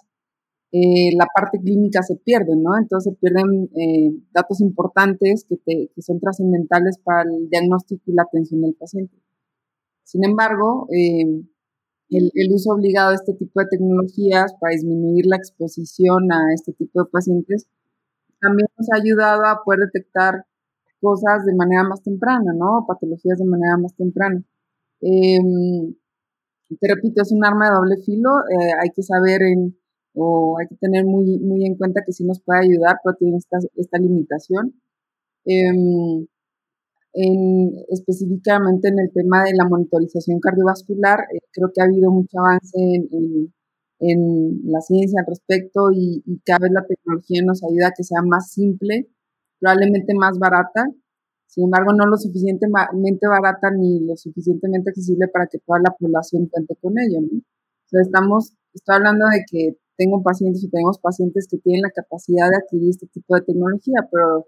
eh, la parte clínica se pierde, ¿no? Entonces se pierden eh, datos importantes que, que son trascendentales para el diagnóstico y la atención del paciente. Sin embargo, eh, el, el, uso obligado de este tipo de tecnologías para disminuir la exposición a este tipo de pacientes también nos ha ayudado a poder detectar cosas de manera más temprana, ¿no? Patologías de manera más temprana. Em, te repito, es un arma de doble filo. hay que saber en o hay que tener muy, muy en cuenta que sí nos puede ayudar, pero tiene esta, esta limitación. Em, en, específicamente en el tema de la monitorización cardiovascular, eh, creo que ha habido mucho avance en, en, la ciencia al respecto y, y, cada vez la tecnología nos ayuda a que sea más simple, probablemente más barata, sin embargo no lo suficientemente barata ni lo suficientemente accesible para que toda la población cuente con ello. ¿no? estamos, estoy hablando de que tengo pacientes y tenemos pacientes que tienen la capacidad de adquirir este tipo de tecnología, pero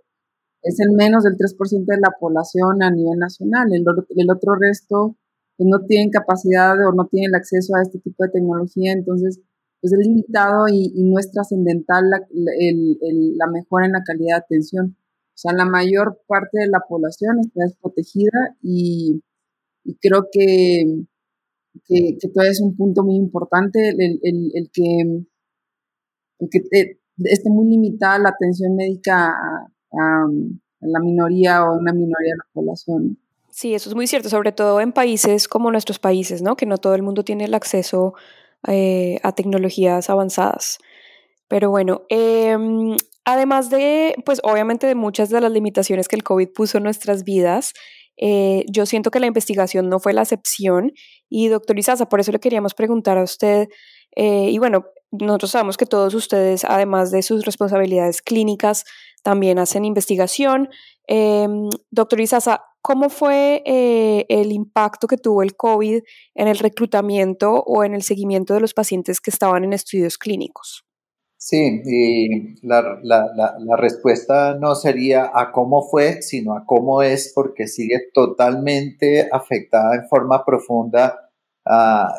es el menos del 3% de la población a nivel nacional. El, el otro resto pues, no tienen capacidad o no tienen acceso a este tipo de tecnología, entonces pues es limitado y, no es trascendental la, la, mejora en la calidad de atención. O sea, la mayor parte de la población está desprotegida y, y creo que, que, que, todavía es un punto muy importante el, el que que esté muy limitada la atención médica a, la minoría o una minoría de la población. Sí, eso es muy cierto, sobre todo en países como nuestros países, ¿no? Que no todo el mundo tiene el acceso eh, a tecnologías avanzadas. Pero bueno, em, además de, pues obviamente de muchas de las limitaciones que el COVID puso en nuestras vidas, eh, yo siento que la investigación no fue la excepción. Y doctor Izaza, por eso le queríamos preguntar a usted, eh, y bueno, nosotros sabemos que todos ustedes, además de sus responsabilidades clínicas, también hacen investigación. Em, doctor Izaza, ¿cómo fue eh, el impacto que tuvo el COVID en el reclutamiento o en el seguimiento de los pacientes que estaban en estudios clínicos? Sí, y la, respuesta no sería a cómo fue, sino a cómo es, porque sigue totalmente afectada en forma profunda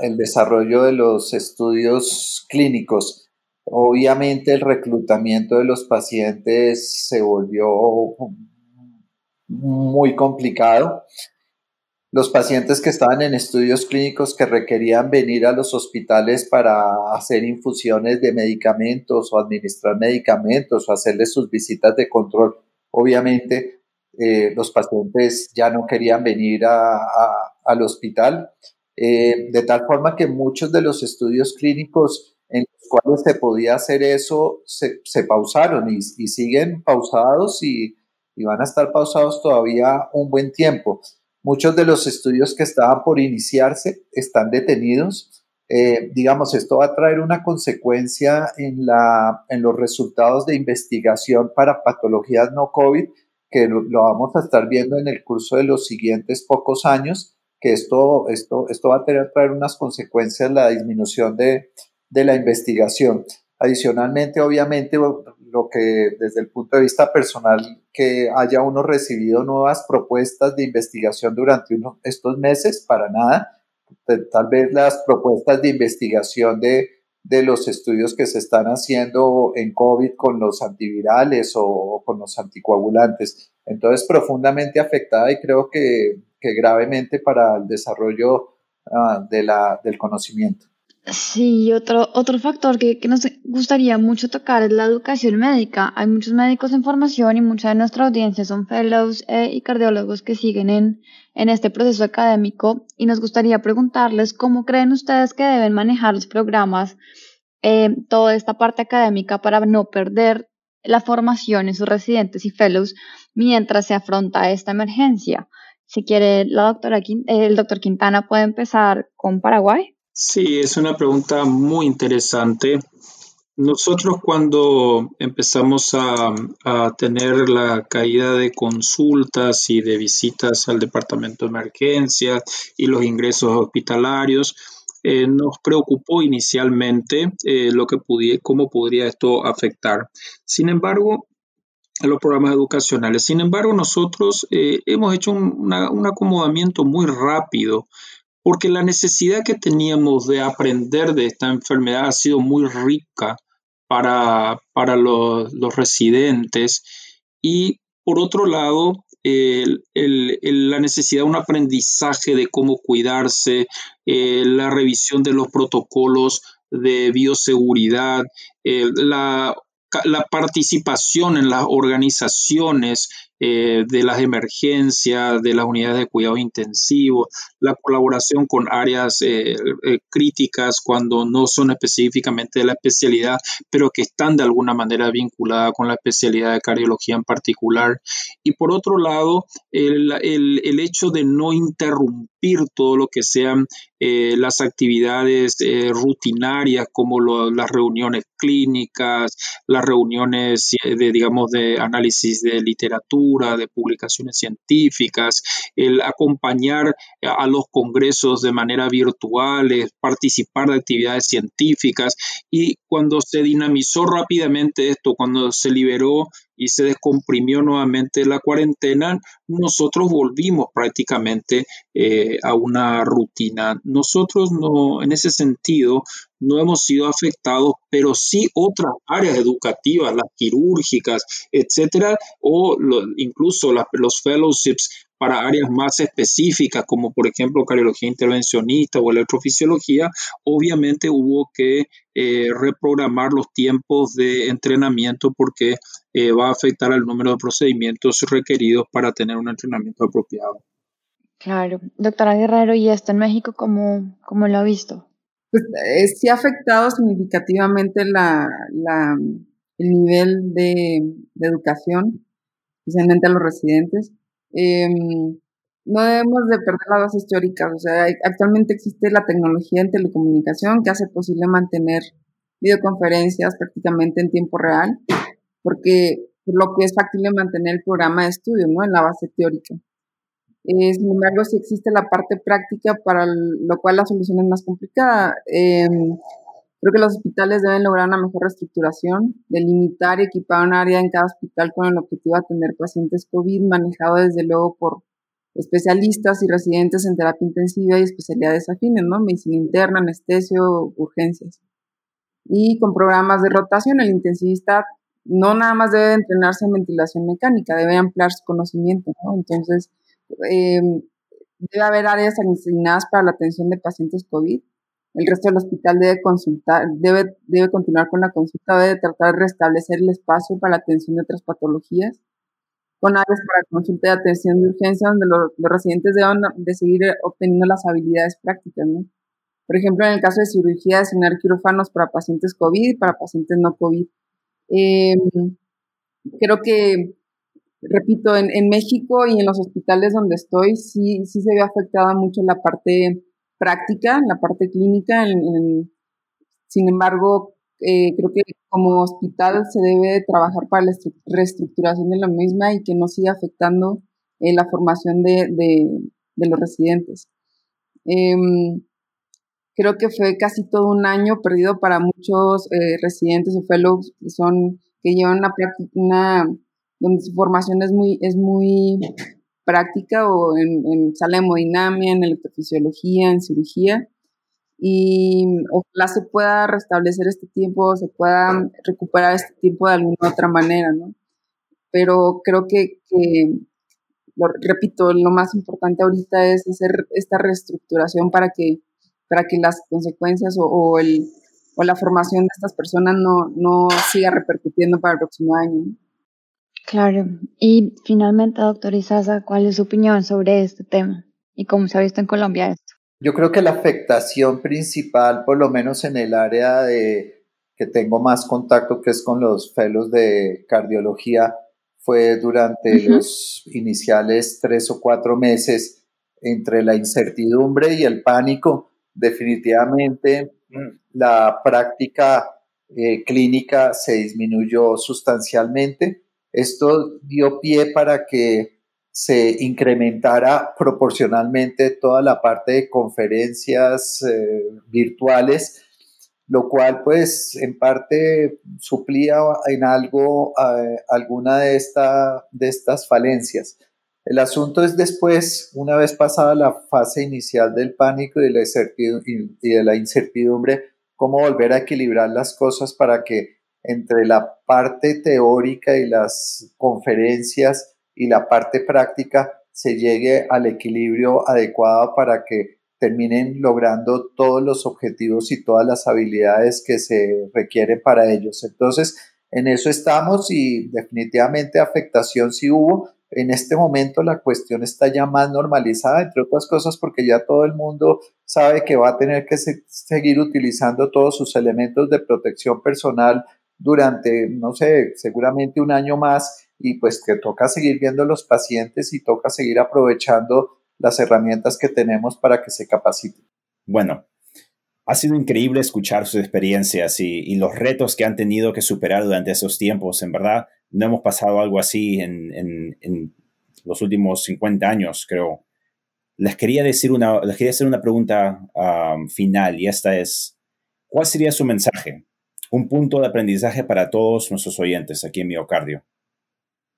el desarrollo de los estudios clínicos. Obviamente el reclutamiento de los pacientes se volvió muy complicado los pacientes que estaban en estudios clínicos que requerían venir a los hospitales para hacer infusiones de medicamentos o administrar medicamentos o hacerles sus visitas de control. Obviamente, eh, los pacientes ya no querían venir al hospital, eh, de tal forma que muchos de los estudios clínicos en los cuales se podía hacer eso se, pausaron y, siguen pausados y, y van a estar pausados todavía un buen tiempo. Muchos de los estudios que estaban por iniciarse están detenidos. Eh, digamos, esto va a traer una consecuencia en, la, en los resultados de investigación para patologías no COVID, que lo, vamos a estar viendo en el curso de los siguientes pocos años, que esto, esto, esto va a tener, traer unas consecuencias, la disminución de, de la investigación. Adicionalmente, obviamente, lo que desde el punto de vista personal, que haya uno recibido nuevas propuestas de investigación durante estos meses, para nada. Tal vez las propuestas de investigación de, de los estudios que se están haciendo en COVID con los antivirales o, con los anticoagulantes. Entonces, profundamente afectada y creo que, que gravemente para el desarrollo uh, de la, del conocimiento. Sí, otro, otro factor que, que, nos gustaría mucho tocar es la educación médica. Hay muchos médicos en formación y mucha de nuestra audiencia son fellows eh, y cardiólogos que siguen en, en este proceso académico y nos gustaría preguntarles cómo creen ustedes que deben manejar los programas, eh, toda esta parte académica para no perder la formación en sus residentes y fellows mientras se afronta esta emergencia. Si quiere la doctora, el doctor Quintana puede empezar con Paraguay. Sí, es una pregunta muy interesante. Nosotros cuando empezamos a, tener la caída de consultas y de visitas al departamento de emergencias y los ingresos hospitalarios, eh, nos preocupó inicialmente eh, lo que cómo podría esto afectar. Sin embargo, a los programas educacionales. Sin embargo, nosotros eh, hemos hecho un, acomodamiento muy rápido porque la necesidad que teníamos de aprender de esta enfermedad ha sido muy rica para, para los, residentes y por otro lado, la necesidad de un aprendizaje de cómo cuidarse, eh, la revisión de los protocolos de bioseguridad, la, la participación en las organizaciones eh, de las emergencias, de las unidades de cuidado intensivo, la colaboración con áreas eh, eh, críticas cuando no son específicamente de la especialidad, pero que están de alguna manera vinculadas con la especialidad de cardiología en particular. Y por otro lado, el, hecho de no interrumpir todo lo que sean las actividades rutinarias como las reuniones clínicas, las reuniones de, digamos, de análisis de literatura, de publicaciones científicas, el acompañar a los congresos de manera virtual, participar de actividades científicas. Y cuando se dinamizó rápidamente esto, cuando se liberó y se descomprimió nuevamente la cuarentena, nosotros volvimos prácticamente eh, a una rutina. Nosotros no, en ese sentido, no hemos sido afectados, pero sí otras áreas educativas, las quirúrgicas, etcétera, o incluso los fellowships para áreas más específicas, como por ejemplo cardiología intervencionista o electrofisiología, obviamente hubo que eh, reprogramar los tiempos de entrenamiento porque eh, va a afectar al número de procedimientos requeridos para tener un entrenamiento apropiado. Claro. Doctora Guerrero, ¿y esto en México cómo, cómo lo ha visto? Pues eh, sí ha afectado significativamente la, la, el nivel de, de, educación, especialmente a los residentes. Eh, no debemos de perder las bases teóricas. O sea, actualmente existe la tecnología en telecomunicación que hace posible mantener videoconferencias prácticamente en tiempo real, porque por lo que es factible mantener el programa de estudio, ¿no? En la base teórica. Eh, sin embargo, sí existe la parte práctica para lo cual la solución es más complicada. Em, creo que los hospitales deben lograr una mejor reestructuración, delimitar y equipar un área en cada hospital con el objetivo de atender pacientes COVID, manejado desde luego por especialistas y residentes en terapia intensiva y especialidades afines, ¿no? Medicina interna, anestesio, urgencias. Y con programas de rotación, el intensivista no nada más debe entrenarse en ventilación mecánica, debe ampliar su conocimiento, ¿no? Entonces, eh, debe haber áreas asignadas para la atención de pacientes COVID. El resto del hospital debe consultar, debe, debe continuar con la consulta, debe tratar de restablecer el espacio para la atención de otras patologías con áreas para consulta y atención de urgencia donde los, residentes deben de seguir obteniendo las habilidades prácticas, ¿no? Por ejemplo, en el caso de cirugía, asignar quirófanos para pacientes COVID y para pacientes no COVID. Em, creo que, repito, en, en, México y en los hospitales donde estoy, sí, sí se ve afectada mucho la parte práctica, la parte clínica. sin embargo, eh, creo que como hospital se debe trabajar para la reestructuración de la misma y que no siga afectando eh, la formación de, de, los residentes. Em, creo que fue casi todo un año perdido para muchos eh, residentes o fellows que llevan una una, donde su formación es muy, es muy práctica o en, en sala de hemodinamia, en electrofisiología, en cirugía, y ojalá se pueda restablecer este tiempo, se pueda recuperar este tiempo de alguna otra manera, ¿no? Pero creo que, lo repito, lo más importante ahorita es hacer esta reestructuración para que, para que las consecuencias o, el, o la formación de estas personas no, no siga repercutiendo para el próximo año. Claro. Y finalmente, doctor Isaza, ¿cuál es su opinión sobre este tema y cómo se ha visto en Colombia esto? Yo creo que la afectación principal, por lo menos en el área de que tengo más contacto, que es con los fellows de cardiología, fue durante los iniciales tres o cuatro meses entre la incertidumbre y el pánico. Definitivamente la práctica eh, clínica se disminuyó sustancialmente. Esto dio pie para que se incrementara proporcionalmente toda la parte de conferencias eh, virtuales, lo cual pues en parte suplía en algo eh, alguna de, esta, de estas falencias. El asunto es después, una vez pasada la fase inicial del pánico y de la incertidumbre, cómo volver a equilibrar las cosas para que entre la parte teórica y las conferencias y la parte práctica se llegue al equilibrio adecuado para que terminen logrando todos los objetivos y todas las habilidades que se requieren para ellos. Entonces, en eso estamos y definitivamente afectación sí hubo. En este momento la cuestión está ya más normalizada, entre otras cosas porque ya todo el mundo sabe que va a tener que seguir utilizando todos sus elementos de protección personal durante, no sé, seguramente un año más y pues que toca seguir viendo los pacientes y toca seguir aprovechando las herramientas que tenemos para que se capaciten. Bueno, ha sido increíble escuchar sus experiencias y, los retos que han tenido que superar durante esos tiempos. En verdad, no hemos pasado algo así en, los últimos 50 años, creo. Les quería, decir una, les quería hacer una pregunta um, final y esta es, ¿cuál sería su mensaje? Un punto de aprendizaje para todos nuestros oyentes aquí en Miocardio.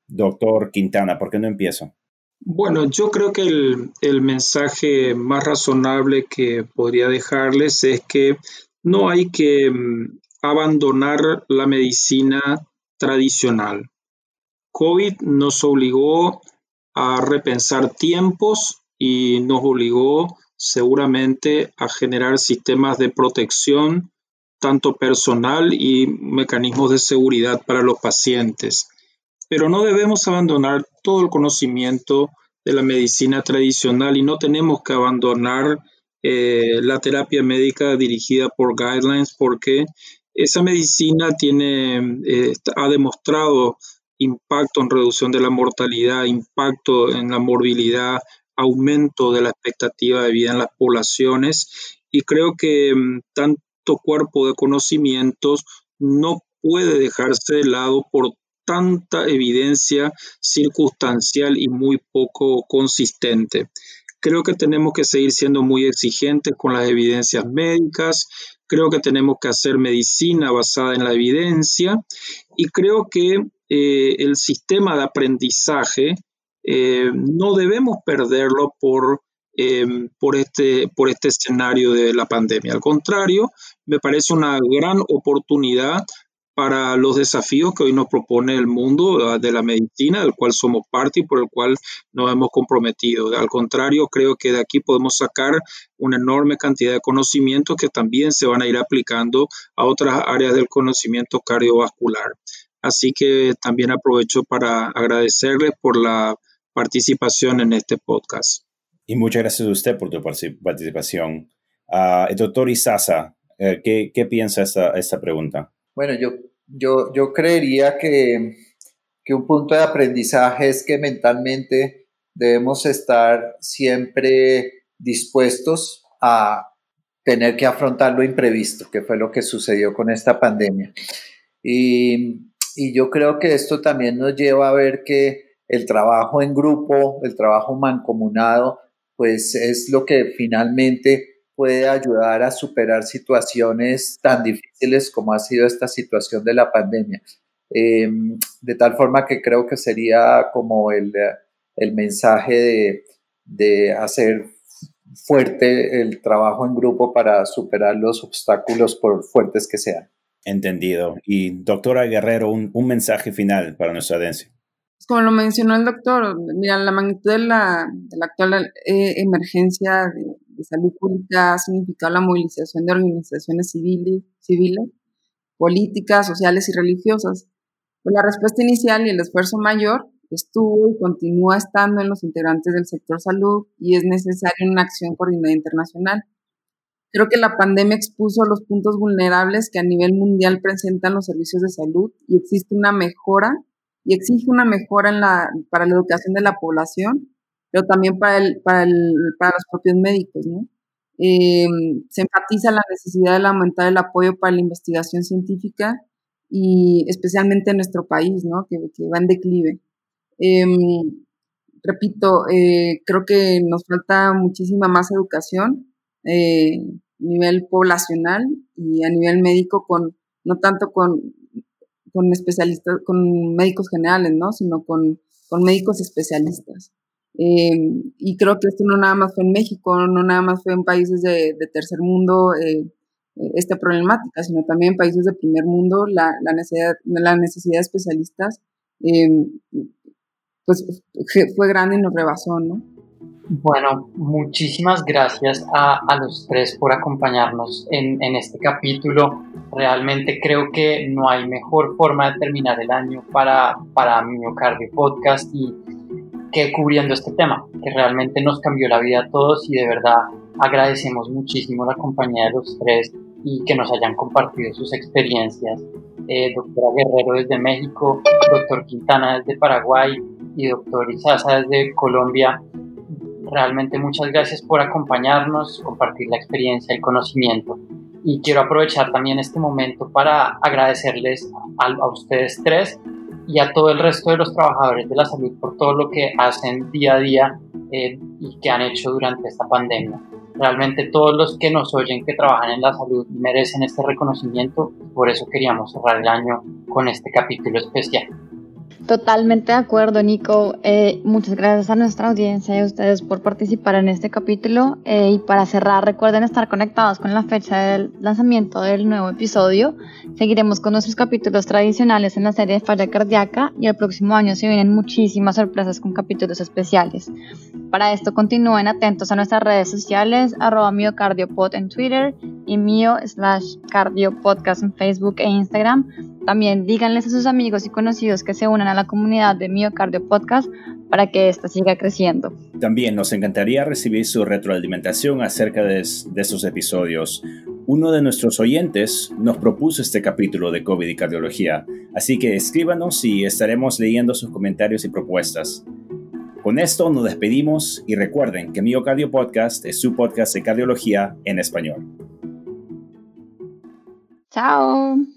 Doctor Quintana, ¿por qué no empiezo? Bueno, yo creo que el, mensaje más razonable que podría dejarles es que no hay que mm, abandonar la medicina tradicional. COVID nos obligó a repensar tiempos y nos obligó seguramente a generar sistemas de protección, tanto personal y mecanismos de seguridad para los pacientes. Pero no debemos abandonar todo el conocimiento de la medicina tradicional y no tenemos que abandonar eh, la terapia médica dirigida por guidelines porque esa medicina tiene, eh, ha demostrado impacto en reducción de la mortalidad, impacto en la morbilidad, aumento de la expectativa de vida en las poblaciones. Y creo que mm, cuerpo de conocimientos no puede dejarse de lado por tanta evidencia circunstancial y muy poco consistente. Creo que tenemos que seguir siendo muy exigentes con las evidencias médicas, creo que tenemos que hacer medicina basada en la evidencia y creo que eh, el sistema de aprendizaje eh, no debemos perderlo por, em, por, este, por este escenario de la pandemia. Al contrario, me parece una gran oportunidad para los desafíos que hoy nos propone el mundo ah, de la medicina, del cual somos parte y por el cual nos hemos comprometido. Al contrario, creo que de aquí podemos sacar una enorme cantidad de conocimientos que también se van a ir aplicando a otras áreas del conocimiento cardiovascular. Así que también aprovecho para agradecerles por la participación en este podcast. Y muchas gracias a usted por tu participación. Uh, doctor Isasa, eh, ¿qué, ¿qué, piensa esta, esta pregunta? Bueno, yo, yo, yo creería que, que un punto de aprendizaje es que mentalmente debemos estar siempre dispuestos a tener que afrontar lo imprevisto, que fue lo que sucedió con esta pandemia. Y, y, yo creo que esto también nos lleva a ver que el trabajo en grupo, el trabajo mancomunado, pues es lo que finalmente puede ayudar a superar situaciones tan difíciles como ha sido esta situación de la pandemia. Em, de tal forma que creo que sería como el, el mensaje de, de, hacer fuerte el trabajo en grupo para superar los obstáculos por fuertes que sean. Entendido. Y doctora Guerrero, un, un mensaje final para nuestra audiencia. Como lo mencionó el doctor, mira, la magnitud de la, de la actual eh, emergencia de, de salud pública ha significado la movilización de organizaciones civiles, civiles políticas, sociales y religiosas. Pues la respuesta inicial y el esfuerzo mayor estuvo y continúa estando en los integrantes del sector salud y es necesaria una acción coordinada internacional. Creo que la pandemia expuso los puntos vulnerables que a nivel mundial presentan los servicios de salud y existe una mejora y exige una mejora en la, para la educación de la población pero también para, el, para, el, para los propios médicos, ¿no? Eh, se enfatiza la necesidad de aumentar el apoyo para la investigación científica y especialmente en nuestro país, ¿no? que, que va en declive. Eh, repito, eh, creo que nos falta muchísima más educación a nivel poblacional y a nivel médico, con, no tanto con, con especialistas, con médicos generales, ¿no? sino con, con médicos especialistas. Eh, y creo que esto no nada más fue en México, no nada más fue en países de, tercer mundo eh, esta problemática, sino también en países de primer mundo la, la, necesidad, la necesidad de especialistas eh, pues fue grande y nos rebasó, ¿no? Bueno, muchísimas gracias a, los tres por acompañarnos en, en, este capítulo. Realmente creo que no hay mejor forma de terminar el año para, para Miocardio Podcast y que cubriendo este tema, que realmente nos cambió la vida a todos y de verdad agradecemos muchísimo la compañía de los tres y que nos hayan compartido sus experiencias. Eh, doctora Guerrero desde México, doctor Quintana desde Paraguay y doctor Izaza desde Colombia. Realmente muchas gracias por acompañarnos, compartir la experiencia, el conocimiento. Y quiero aprovechar también este momento para agradecerles a, a ustedes tres y a todo el resto de los trabajadores de la salud por todo lo que hacen día a día eh, y que han hecho durante esta pandemia. Realmente todos los que nos oyen que trabajan en la salud merecen este reconocimiento por eso queríamos cerrar el año con este capítulo especial. Totalmente de acuerdo, Nico. Eh, muchas gracias a nuestra audiencia y a ustedes por participar en este capítulo. Eh, y para cerrar, recuerden estar conectados con la fecha del lanzamiento del nuevo episodio. Seguiremos con nuestros capítulos tradicionales en la serie de Falla Cardíaca y el próximo año se vienen muchísimas sorpresas con capítulos especiales. Para esto, continúen atentos a nuestras redes sociales, arroba miocardiopod en Twitter y mío slash cardiopodcast en Facebook e Instagram También díganles a sus amigos y conocidos que se unan a la comunidad de Miocardio Podcast para que ésta siga creciendo. También nos encantaría recibir su retroalimentación acerca de, de estos episodios. Uno de nuestros oyentes nos propuso este capítulo de COVID y cardiología, así que escríbanos y estaremos leyendo sus comentarios y propuestas. Con esto nos despedimos y recuerden que Miocardio Podcast es su podcast de cardiología en español. Chao.